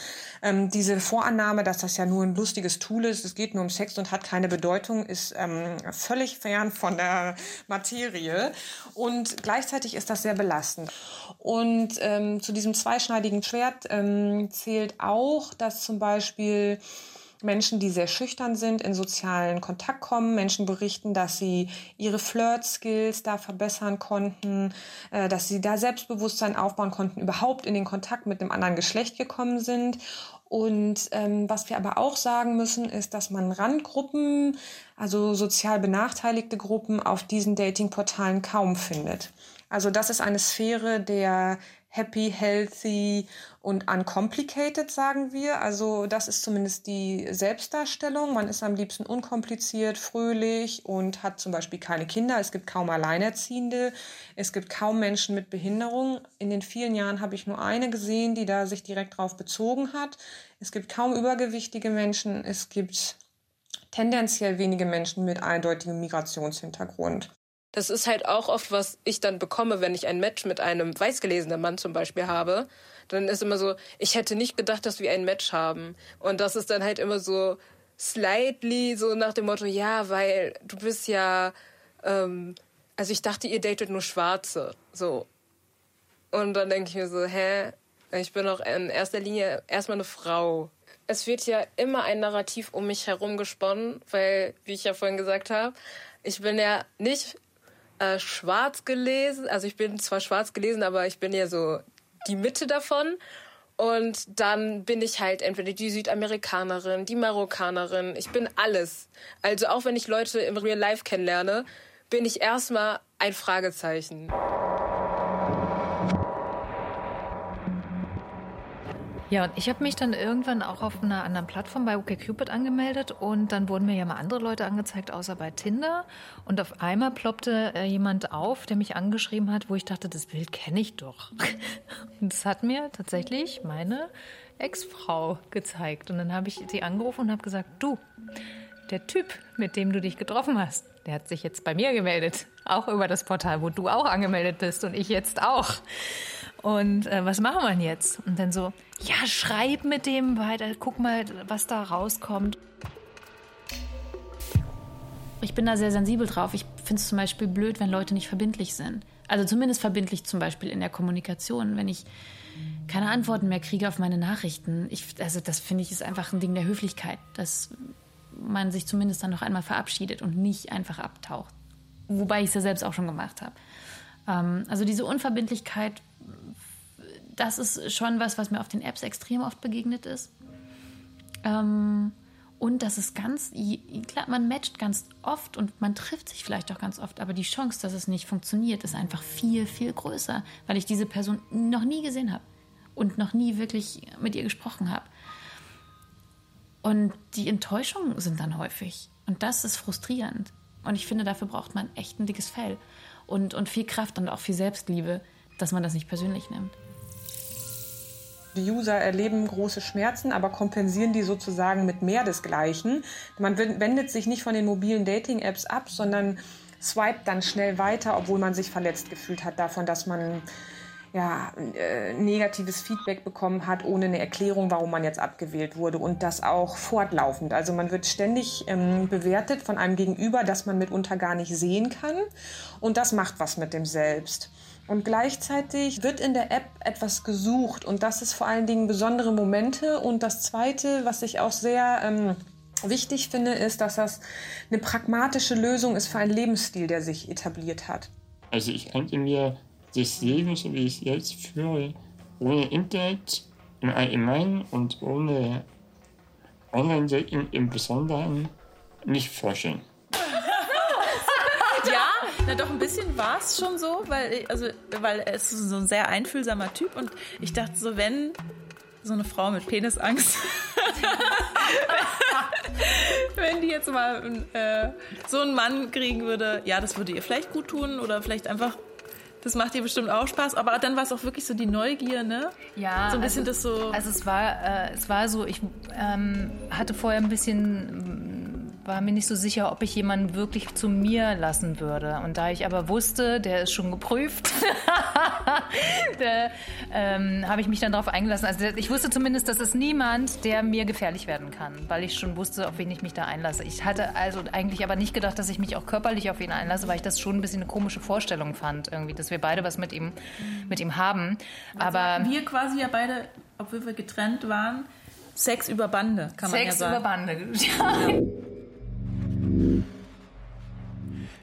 Ähm, diese Vorannahme, dass das ja nur ein lustiges Tool ist, es geht nur um Sex und hat keine Bedeutung, ist ähm, völlig fern von der Materie. Und gleichzeitig ist das sehr belastend. Und ähm, zu diesem zweischneidigen Schwert ähm, zählt auch, dass zum Beispiel Menschen, die sehr schüchtern sind, in sozialen Kontakt kommen. Menschen berichten, dass sie ihre Flirt-Skills da verbessern konnten, äh, dass sie da Selbstbewusstsein aufbauen konnten, überhaupt in den Kontakt mit dem anderen Geschlecht gekommen sind. Und ähm, was wir aber auch sagen müssen, ist, dass man Randgruppen, also sozial benachteiligte Gruppen auf diesen Datingportalen kaum findet. Also das ist eine Sphäre der happy, healthy und uncomplicated, sagen wir. Also das ist zumindest die Selbstdarstellung. Man ist am liebsten unkompliziert, fröhlich und hat zum Beispiel keine Kinder. Es gibt kaum Alleinerziehende. Es gibt kaum Menschen mit Behinderung. In den vielen Jahren habe ich nur eine gesehen, die da sich direkt drauf bezogen hat. Es gibt kaum übergewichtige Menschen. Es gibt tendenziell wenige Menschen mit eindeutigem Migrationshintergrund. Das ist halt auch oft, was ich dann bekomme, wenn ich ein Match mit einem weißgelesenen Mann zum Beispiel habe. Dann ist immer so, ich hätte nicht gedacht, dass wir ein Match haben. Und das ist dann halt immer so slightly so nach dem Motto, ja, weil du bist ja, ähm, also ich dachte, ihr datet nur Schwarze. So. Und dann denke ich mir so, hä? Ich bin doch in erster Linie erstmal eine Frau. Es wird ja immer ein Narrativ um mich herum gesponnen, weil, wie ich ja vorhin gesagt habe, ich bin ja nicht äh, schwarz gelesen. Also ich bin zwar schwarz gelesen, aber ich bin ja so die Mitte davon. Und dann bin ich halt entweder die Südamerikanerin, die Marokkanerin. Ich bin alles. Also auch wenn ich Leute im Real Life kennenlerne, bin ich erstmal ein Fragezeichen. Ja, und ich habe mich dann irgendwann auch auf einer anderen Plattform bei OkCupid angemeldet und dann wurden mir ja mal andere Leute angezeigt, außer bei Tinder. Und auf einmal ploppte äh, jemand auf, der mich angeschrieben hat, wo ich dachte, das Bild kenne ich doch. Und das hat mir tatsächlich meine Ex-Frau gezeigt. Und dann habe ich sie angerufen und habe gesagt, du, der Typ, mit dem du dich getroffen hast, der hat sich jetzt bei mir gemeldet. Auch über das Portal, wo du auch angemeldet bist und ich jetzt auch. Und äh, was machen wir jetzt? Und dann so, ja, schreib mit dem weiter, guck mal, was da rauskommt. Ich bin da sehr sensibel drauf. Ich finde es zum Beispiel blöd, wenn Leute nicht verbindlich sind. Also zumindest verbindlich zum Beispiel in der Kommunikation. Wenn ich keine Antworten mehr kriege auf meine Nachrichten. Ich, also das finde ich ist einfach ein Ding der Höflichkeit, dass man sich zumindest dann noch einmal verabschiedet und nicht einfach abtaucht. Wobei ich es ja selbst auch schon gemacht habe. Ähm, also diese Unverbindlichkeit das ist schon was, was mir auf den Apps extrem oft begegnet ist. Ähm, und das ist ganz, klar, man matcht ganz oft und man trifft sich vielleicht auch ganz oft, aber die Chance, dass es nicht funktioniert, ist einfach viel, viel größer, weil ich diese Person noch nie gesehen habe und noch nie wirklich mit ihr gesprochen habe. Und die Enttäuschungen sind dann häufig. Und das ist frustrierend. Und ich finde, dafür braucht man echt ein dickes Fell und, und viel Kraft und auch viel Selbstliebe, dass man das nicht persönlich nimmt. Die User erleben große Schmerzen, aber kompensieren die sozusagen mit mehr desgleichen. Man wendet sich nicht von den mobilen Dating-Apps ab, sondern swipet dann schnell weiter, obwohl man sich verletzt gefühlt hat davon, dass man ja, äh, negatives Feedback bekommen hat, ohne eine Erklärung, warum man jetzt abgewählt wurde. Und das auch fortlaufend. Also man wird ständig ähm, bewertet von einem Gegenüber, das man mitunter gar nicht sehen kann. Und das macht was mit dem Selbst. Und gleichzeitig wird in der App etwas gesucht und das ist vor allen Dingen besondere Momente. Und das Zweite, was ich auch sehr ähm, wichtig finde, ist, dass das eine pragmatische Lösung ist für einen Lebensstil, der sich etabliert hat. Also ich könnte mir das Leben, so wie ich es jetzt führe, ohne Internet im Allgemeinen und ohne Online-Dating im Besonderen nicht vorstellen. Na doch, ein bisschen war es schon so, weil, also, weil er ist so ein sehr einfühlsamer Typ und ich dachte so, wenn so eine Frau mit Penisangst, wenn die jetzt mal äh, so einen Mann kriegen würde, ja, das würde ihr vielleicht gut tun oder vielleicht einfach das macht dir bestimmt auch Spaß, aber dann war es auch wirklich so die Neugier, ne? Ja. So ein bisschen also, das so. Also es war, äh, es war so, ich ähm, hatte vorher ein bisschen war mir nicht so sicher, ob ich jemanden wirklich zu mir lassen würde. Und da ich aber wusste, der ist schon geprüft, ähm, habe ich mich dann darauf eingelassen. Also ich wusste zumindest, dass es niemand, der mir gefährlich werden kann, weil ich schon wusste, auf wen ich mich da einlasse. Ich hatte also eigentlich aber nicht gedacht, dass ich mich auch körperlich auf ihn einlasse, weil ich das schon ein bisschen eine komische Vorstellung fand, irgendwie, dass wir beide was mit ihm, mit ihm haben. aber wir quasi ja beide, obwohl wir getrennt waren, Sex über Bande, kann man Sex ja sagen. über Bande. Ja.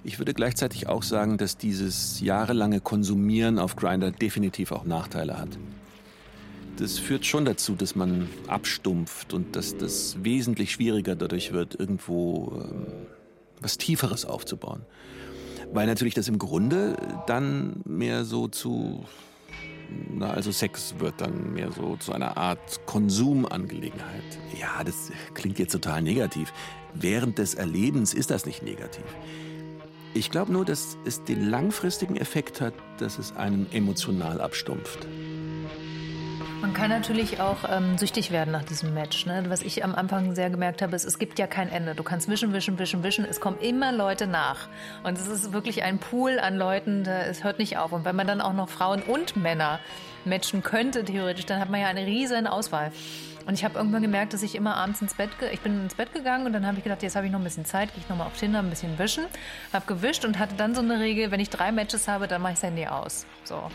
Ich würde gleichzeitig auch sagen, dass dieses jahrelange Konsumieren auf Grinder definitiv auch Nachteile hat. Das führt schon dazu, dass man abstumpft und dass das wesentlich schwieriger dadurch wird, irgendwo ähm, was Tieferes aufzubauen. Weil natürlich das im Grunde dann mehr so zu na, also Sex wird dann mehr so zu einer Art Konsumangelegenheit. Ja, das klingt jetzt total negativ. Während des Erlebens ist das nicht negativ. Ich glaube nur, dass es den langfristigen Effekt hat, dass es einen emotional abstumpft. Man kann natürlich auch ähm, süchtig werden nach diesem Match. Ne? Was ich am Anfang sehr gemerkt habe, ist, es gibt ja kein Ende. Du kannst wischen, wischen, wischen, wischen. Es kommen immer Leute nach. Und es ist wirklich ein Pool an Leuten, es hört nicht auf. Und wenn man dann auch noch Frauen und Männer matchen könnte, theoretisch, dann hat man ja eine riesen Auswahl. Und ich habe irgendwann gemerkt, dass ich immer abends ins Bett, ich bin ins Bett gegangen und dann habe ich gedacht, jetzt habe ich noch ein bisschen Zeit, gehe ich nochmal auf Tinder ein bisschen wischen, habe gewischt und hatte dann so eine Regel, wenn ich drei Matches habe, dann mache ich das Handy aus. So.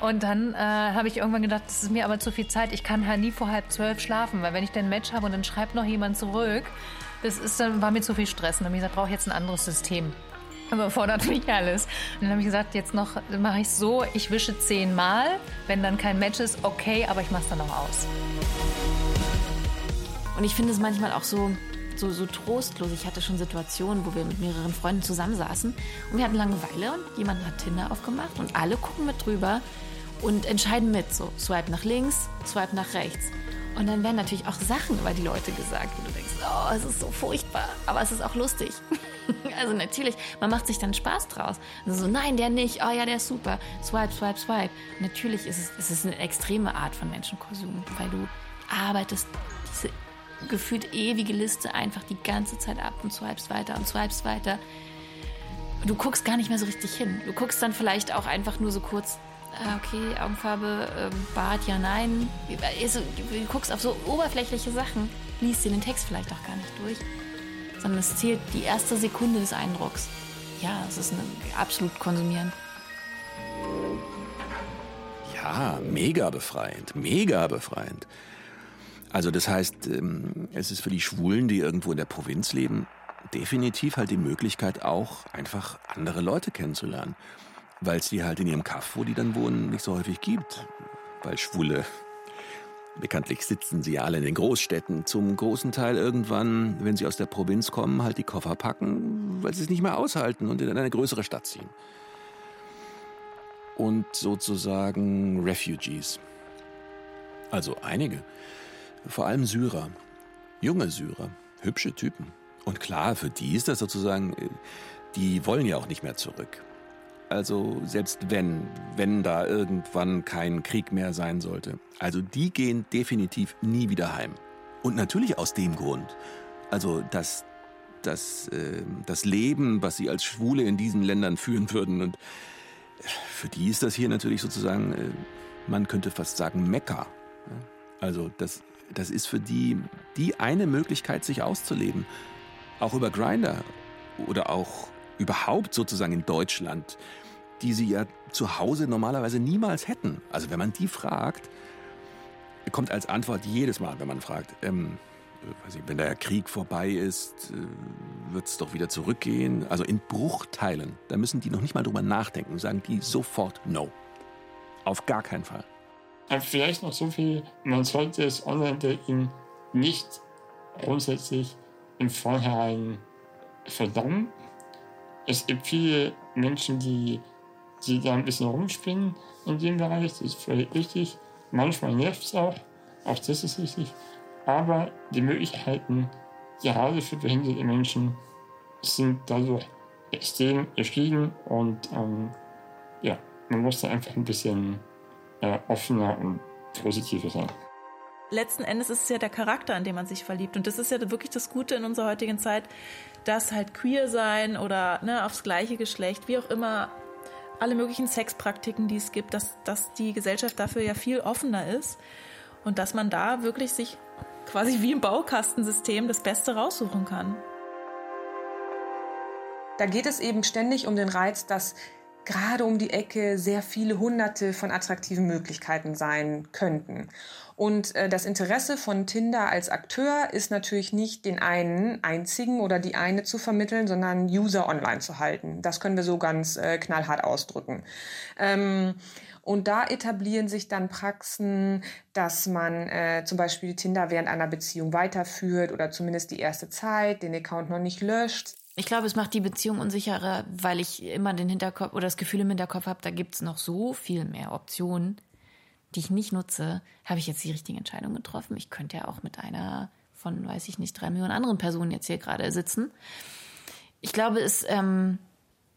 Und dann äh, habe ich irgendwann gedacht, das ist mir aber zu viel Zeit, ich kann halt nie vor halb zwölf schlafen, weil wenn ich dann ein Match habe und dann schreibt noch jemand zurück, das ist dann war mir zu viel Stress. Und dann habe ich gesagt, brauche ich jetzt ein anderes System überfordert mich alles. Und dann habe ich gesagt, jetzt noch mache ich es so, ich wische zehnmal. Wenn dann kein Match ist, okay, aber ich mache es dann noch aus. Und ich finde es manchmal auch so, so, so trostlos. Ich hatte schon Situationen, wo wir mit mehreren Freunden zusammensaßen und wir hatten Langeweile und jemand hat Tinder aufgemacht und alle gucken mit drüber und entscheiden mit. So, swipe nach links, swipe nach rechts. Und dann werden natürlich auch Sachen über die Leute gesagt, wo du denkst, oh, es ist so furchtbar, aber es ist auch lustig. also natürlich, man macht sich dann Spaß draus. Also so, nein, der nicht, oh ja, der ist super. Swipe, swipe, swipe. Natürlich ist es, es ist eine extreme Art von Menschenkonsum, weil du arbeitest diese gefühlt ewige Liste einfach die ganze Zeit ab und swipest weiter und swipest weiter. Du guckst gar nicht mehr so richtig hin. Du guckst dann vielleicht auch einfach nur so kurz, ah, okay, Augenfarbe, ähm, Bart, ja, nein. Du guckst auf so oberflächliche Sachen, liest dir den Text vielleicht auch gar nicht durch, sondern es zählt die erste Sekunde des Eindrucks. Ja, es ist absolut konsumierend. Ja, mega befreiend, mega befreiend. Also das heißt, ähm, es ist für die Schwulen, die irgendwo in der Provinz leben, definitiv halt die Möglichkeit auch einfach andere Leute kennenzulernen. Weil es die halt in ihrem Kaff, wo die dann wohnen, nicht so häufig gibt. Weil Schwule, bekanntlich sitzen sie ja alle in den Großstädten, zum großen Teil irgendwann, wenn sie aus der Provinz kommen, halt die Koffer packen, weil sie es nicht mehr aushalten und in eine größere Stadt ziehen. Und sozusagen Refugees. Also einige. Vor allem Syrer. Junge Syrer. Hübsche Typen. Und klar, für die ist das sozusagen, äh, die wollen ja auch nicht mehr zurück. Also selbst wenn, wenn da irgendwann kein Krieg mehr sein sollte. Also die gehen definitiv nie wieder heim. Und natürlich aus dem Grund. Also das, das, äh, das Leben, was sie als Schwule in diesen Ländern führen würden. Und für die ist das hier natürlich sozusagen, äh, man könnte fast sagen, Mekka. Also das das ist für die die eine Möglichkeit, sich auszuleben. Auch über Grinder oder auch überhaupt sozusagen in Deutschland, die sie ja zu Hause normalerweise niemals hätten. Also wenn man die fragt, kommt als Antwort jedes Mal, wenn man fragt, ähm, ich, wenn der Krieg vorbei ist, äh, wird es doch wieder zurückgehen. Also in Bruchteilen. Da müssen die noch nicht mal drüber nachdenken sagen die sofort No. Auf gar keinen Fall. Aber vielleicht noch so viel, man sollte das Online-Dating nicht grundsätzlich im Vorhinein verdammen. Es gibt viele Menschen, die, die da ein bisschen rumspinnen in dem Bereich, das ist völlig richtig. Manchmal nervt es auch, auch das ist richtig. Aber die Möglichkeiten, gerade für behinderte Menschen, sind dadurch extrem gestiegen und ähm, ja, man muss da einfach ein bisschen äh, offener und positiver sein. Letzten Endes ist es ja der Charakter, an dem man sich verliebt. Und das ist ja wirklich das Gute in unserer heutigen Zeit, dass halt queer sein oder ne, aufs gleiche Geschlecht, wie auch immer, alle möglichen Sexpraktiken, die es gibt, dass, dass die Gesellschaft dafür ja viel offener ist und dass man da wirklich sich quasi wie im Baukastensystem das Beste raussuchen kann. Da geht es eben ständig um den Reiz, dass gerade um die Ecke sehr viele hunderte von attraktiven Möglichkeiten sein könnten. Und äh, das Interesse von Tinder als Akteur ist natürlich nicht den einen einzigen oder die eine zu vermitteln, sondern User online zu halten. Das können wir so ganz äh, knallhart ausdrücken. Ähm, und da etablieren sich dann Praxen, dass man äh, zum Beispiel Tinder während einer Beziehung weiterführt oder zumindest die erste Zeit, den Account noch nicht löscht. Ich glaube, es macht die Beziehung unsicherer, weil ich immer den Hinterkopf oder das Gefühl im Hinterkopf habe, da gibt es noch so viel mehr Optionen, die ich nicht nutze. Habe ich jetzt die richtige Entscheidung getroffen? Ich könnte ja auch mit einer von, weiß ich nicht, drei Millionen anderen Personen jetzt hier gerade sitzen. Ich glaube, es ähm,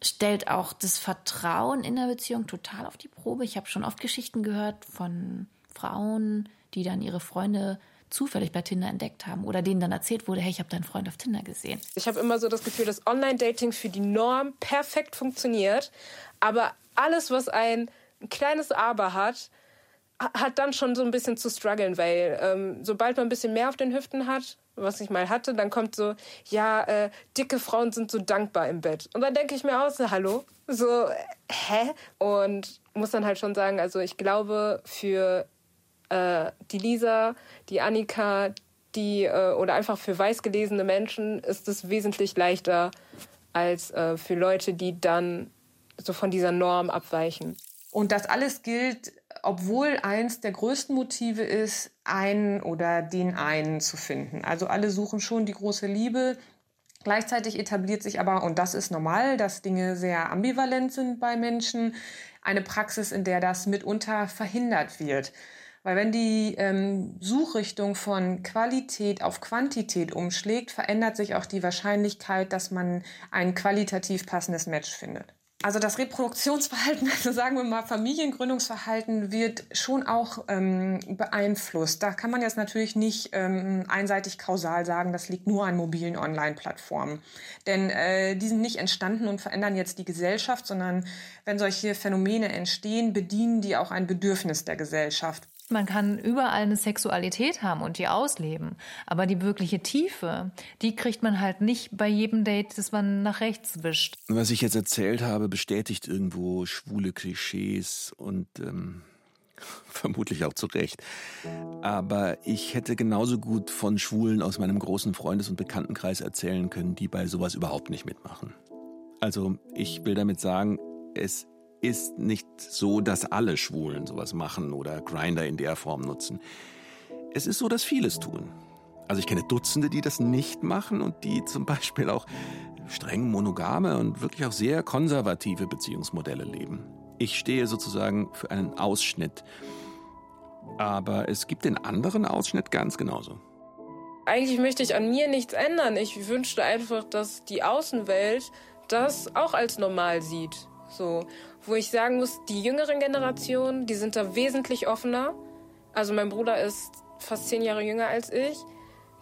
stellt auch das Vertrauen in der Beziehung total auf die Probe. Ich habe schon oft Geschichten gehört von Frauen, die dann ihre Freunde zufällig bei Tinder entdeckt haben oder denen dann erzählt wurde, hey, ich habe deinen Freund auf Tinder gesehen. Ich habe immer so das Gefühl, dass Online-Dating für die Norm perfekt funktioniert, aber alles, was ein kleines Aber hat, hat dann schon so ein bisschen zu strugglen, weil ähm, sobald man ein bisschen mehr auf den Hüften hat, was ich mal hatte, dann kommt so, ja, äh, dicke Frauen sind so dankbar im Bett. Und dann denke ich mir aus, hallo, so, hä? Und muss dann halt schon sagen, also ich glaube, für äh, die Lisa, die Annika, die äh, oder einfach für weiß gelesene Menschen ist es wesentlich leichter als äh, für Leute, die dann so von dieser Norm abweichen. Und das alles gilt, obwohl eins der größten Motive ist, einen oder den einen zu finden. Also alle suchen schon die große Liebe. Gleichzeitig etabliert sich aber, und das ist normal, dass Dinge sehr ambivalent sind bei Menschen, eine Praxis, in der das mitunter verhindert wird. Weil wenn die ähm, Suchrichtung von Qualität auf Quantität umschlägt, verändert sich auch die Wahrscheinlichkeit, dass man ein qualitativ passendes Match findet. Also das Reproduktionsverhalten, also sagen wir mal Familiengründungsverhalten, wird schon auch ähm, beeinflusst. Da kann man jetzt natürlich nicht ähm, einseitig kausal sagen, das liegt nur an mobilen Online-Plattformen. Denn äh, die sind nicht entstanden und verändern jetzt die Gesellschaft, sondern wenn solche Phänomene entstehen, bedienen die auch ein Bedürfnis der Gesellschaft. Man kann überall eine Sexualität haben und die ausleben. Aber die wirkliche Tiefe, die kriegt man halt nicht bei jedem Date, das man nach rechts wischt. Was ich jetzt erzählt habe, bestätigt irgendwo schwule Klischees und ähm, vermutlich auch zu Recht. Aber ich hätte genauso gut von Schwulen aus meinem großen Freundes- und Bekanntenkreis erzählen können, die bei sowas überhaupt nicht mitmachen. Also ich will damit sagen, es ist nicht so, dass alle Schwulen sowas machen oder Grinder in der Form nutzen. Es ist so, dass vieles tun. Also ich kenne Dutzende, die das nicht machen und die zum Beispiel auch streng monogame und wirklich auch sehr konservative Beziehungsmodelle leben. Ich stehe sozusagen für einen Ausschnitt. Aber es gibt den anderen Ausschnitt ganz genauso. Eigentlich möchte ich an mir nichts ändern. Ich wünschte einfach, dass die Außenwelt das auch als normal sieht. So, wo ich sagen muss, die jüngeren Generationen, die sind da wesentlich offener. Also mein Bruder ist fast zehn Jahre jünger als ich.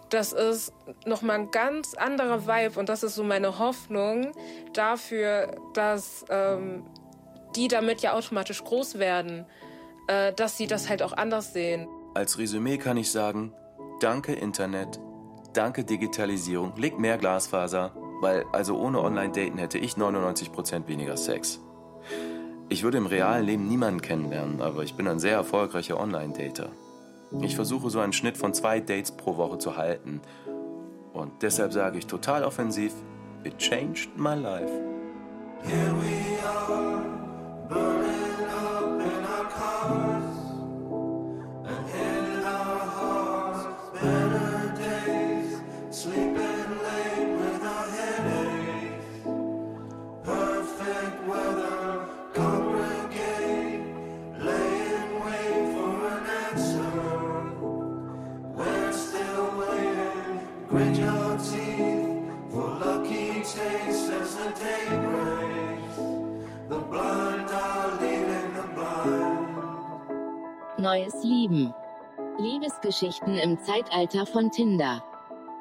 Das ist nochmal ein ganz anderer Vibe und das ist so meine Hoffnung dafür, dass ähm, die damit ja automatisch groß werden, äh, dass sie das halt auch anders sehen. Als Resümee kann ich sagen, danke Internet, danke Digitalisierung, leg mehr Glasfaser, weil also ohne Online-Daten hätte ich 99% weniger Sex. Ich würde im realen Leben niemanden kennenlernen, aber ich bin ein sehr erfolgreicher Online-Dater. Ich versuche so einen Schnitt von zwei Dates pro Woche zu halten. Und deshalb sage ich total offensiv, it changed my life. Here we are, Neues Lieben. Liebesgeschichten im Zeitalter von Tinder.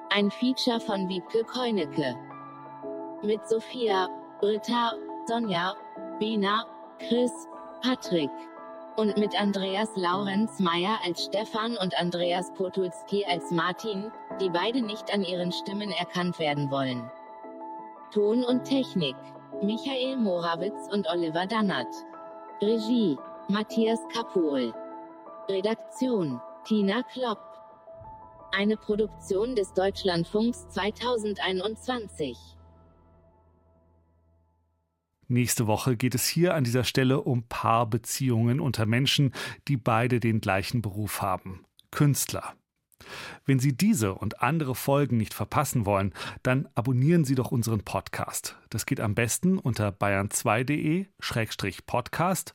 Ein Feature von Wiebke Keunecke. Mit Sophia, Britta, Sonja, Bina, Chris, Patrick. Und mit Andreas Laurenz Meyer als Stefan und Andreas Potulski als Martin, die beide nicht an ihren Stimmen erkannt werden wollen. Ton und Technik. Michael Morawitz und Oliver Dannert. Regie. Matthias Kapohl. Redaktion. Tina Klopp. Eine Produktion des Deutschlandfunks 2021. Nächste Woche geht es hier an dieser Stelle um Paarbeziehungen unter Menschen, die beide den gleichen Beruf haben. Künstler. Wenn Sie diese und andere Folgen nicht verpassen wollen, dann abonnieren Sie doch unseren Podcast. Das geht am besten unter bayern2.de-podcast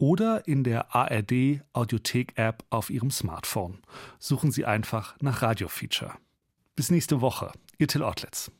oder in der ARD Audiothek App auf Ihrem Smartphone. Suchen Sie einfach nach Radio Feature. Bis nächste Woche. Ihr Till Ortlitz.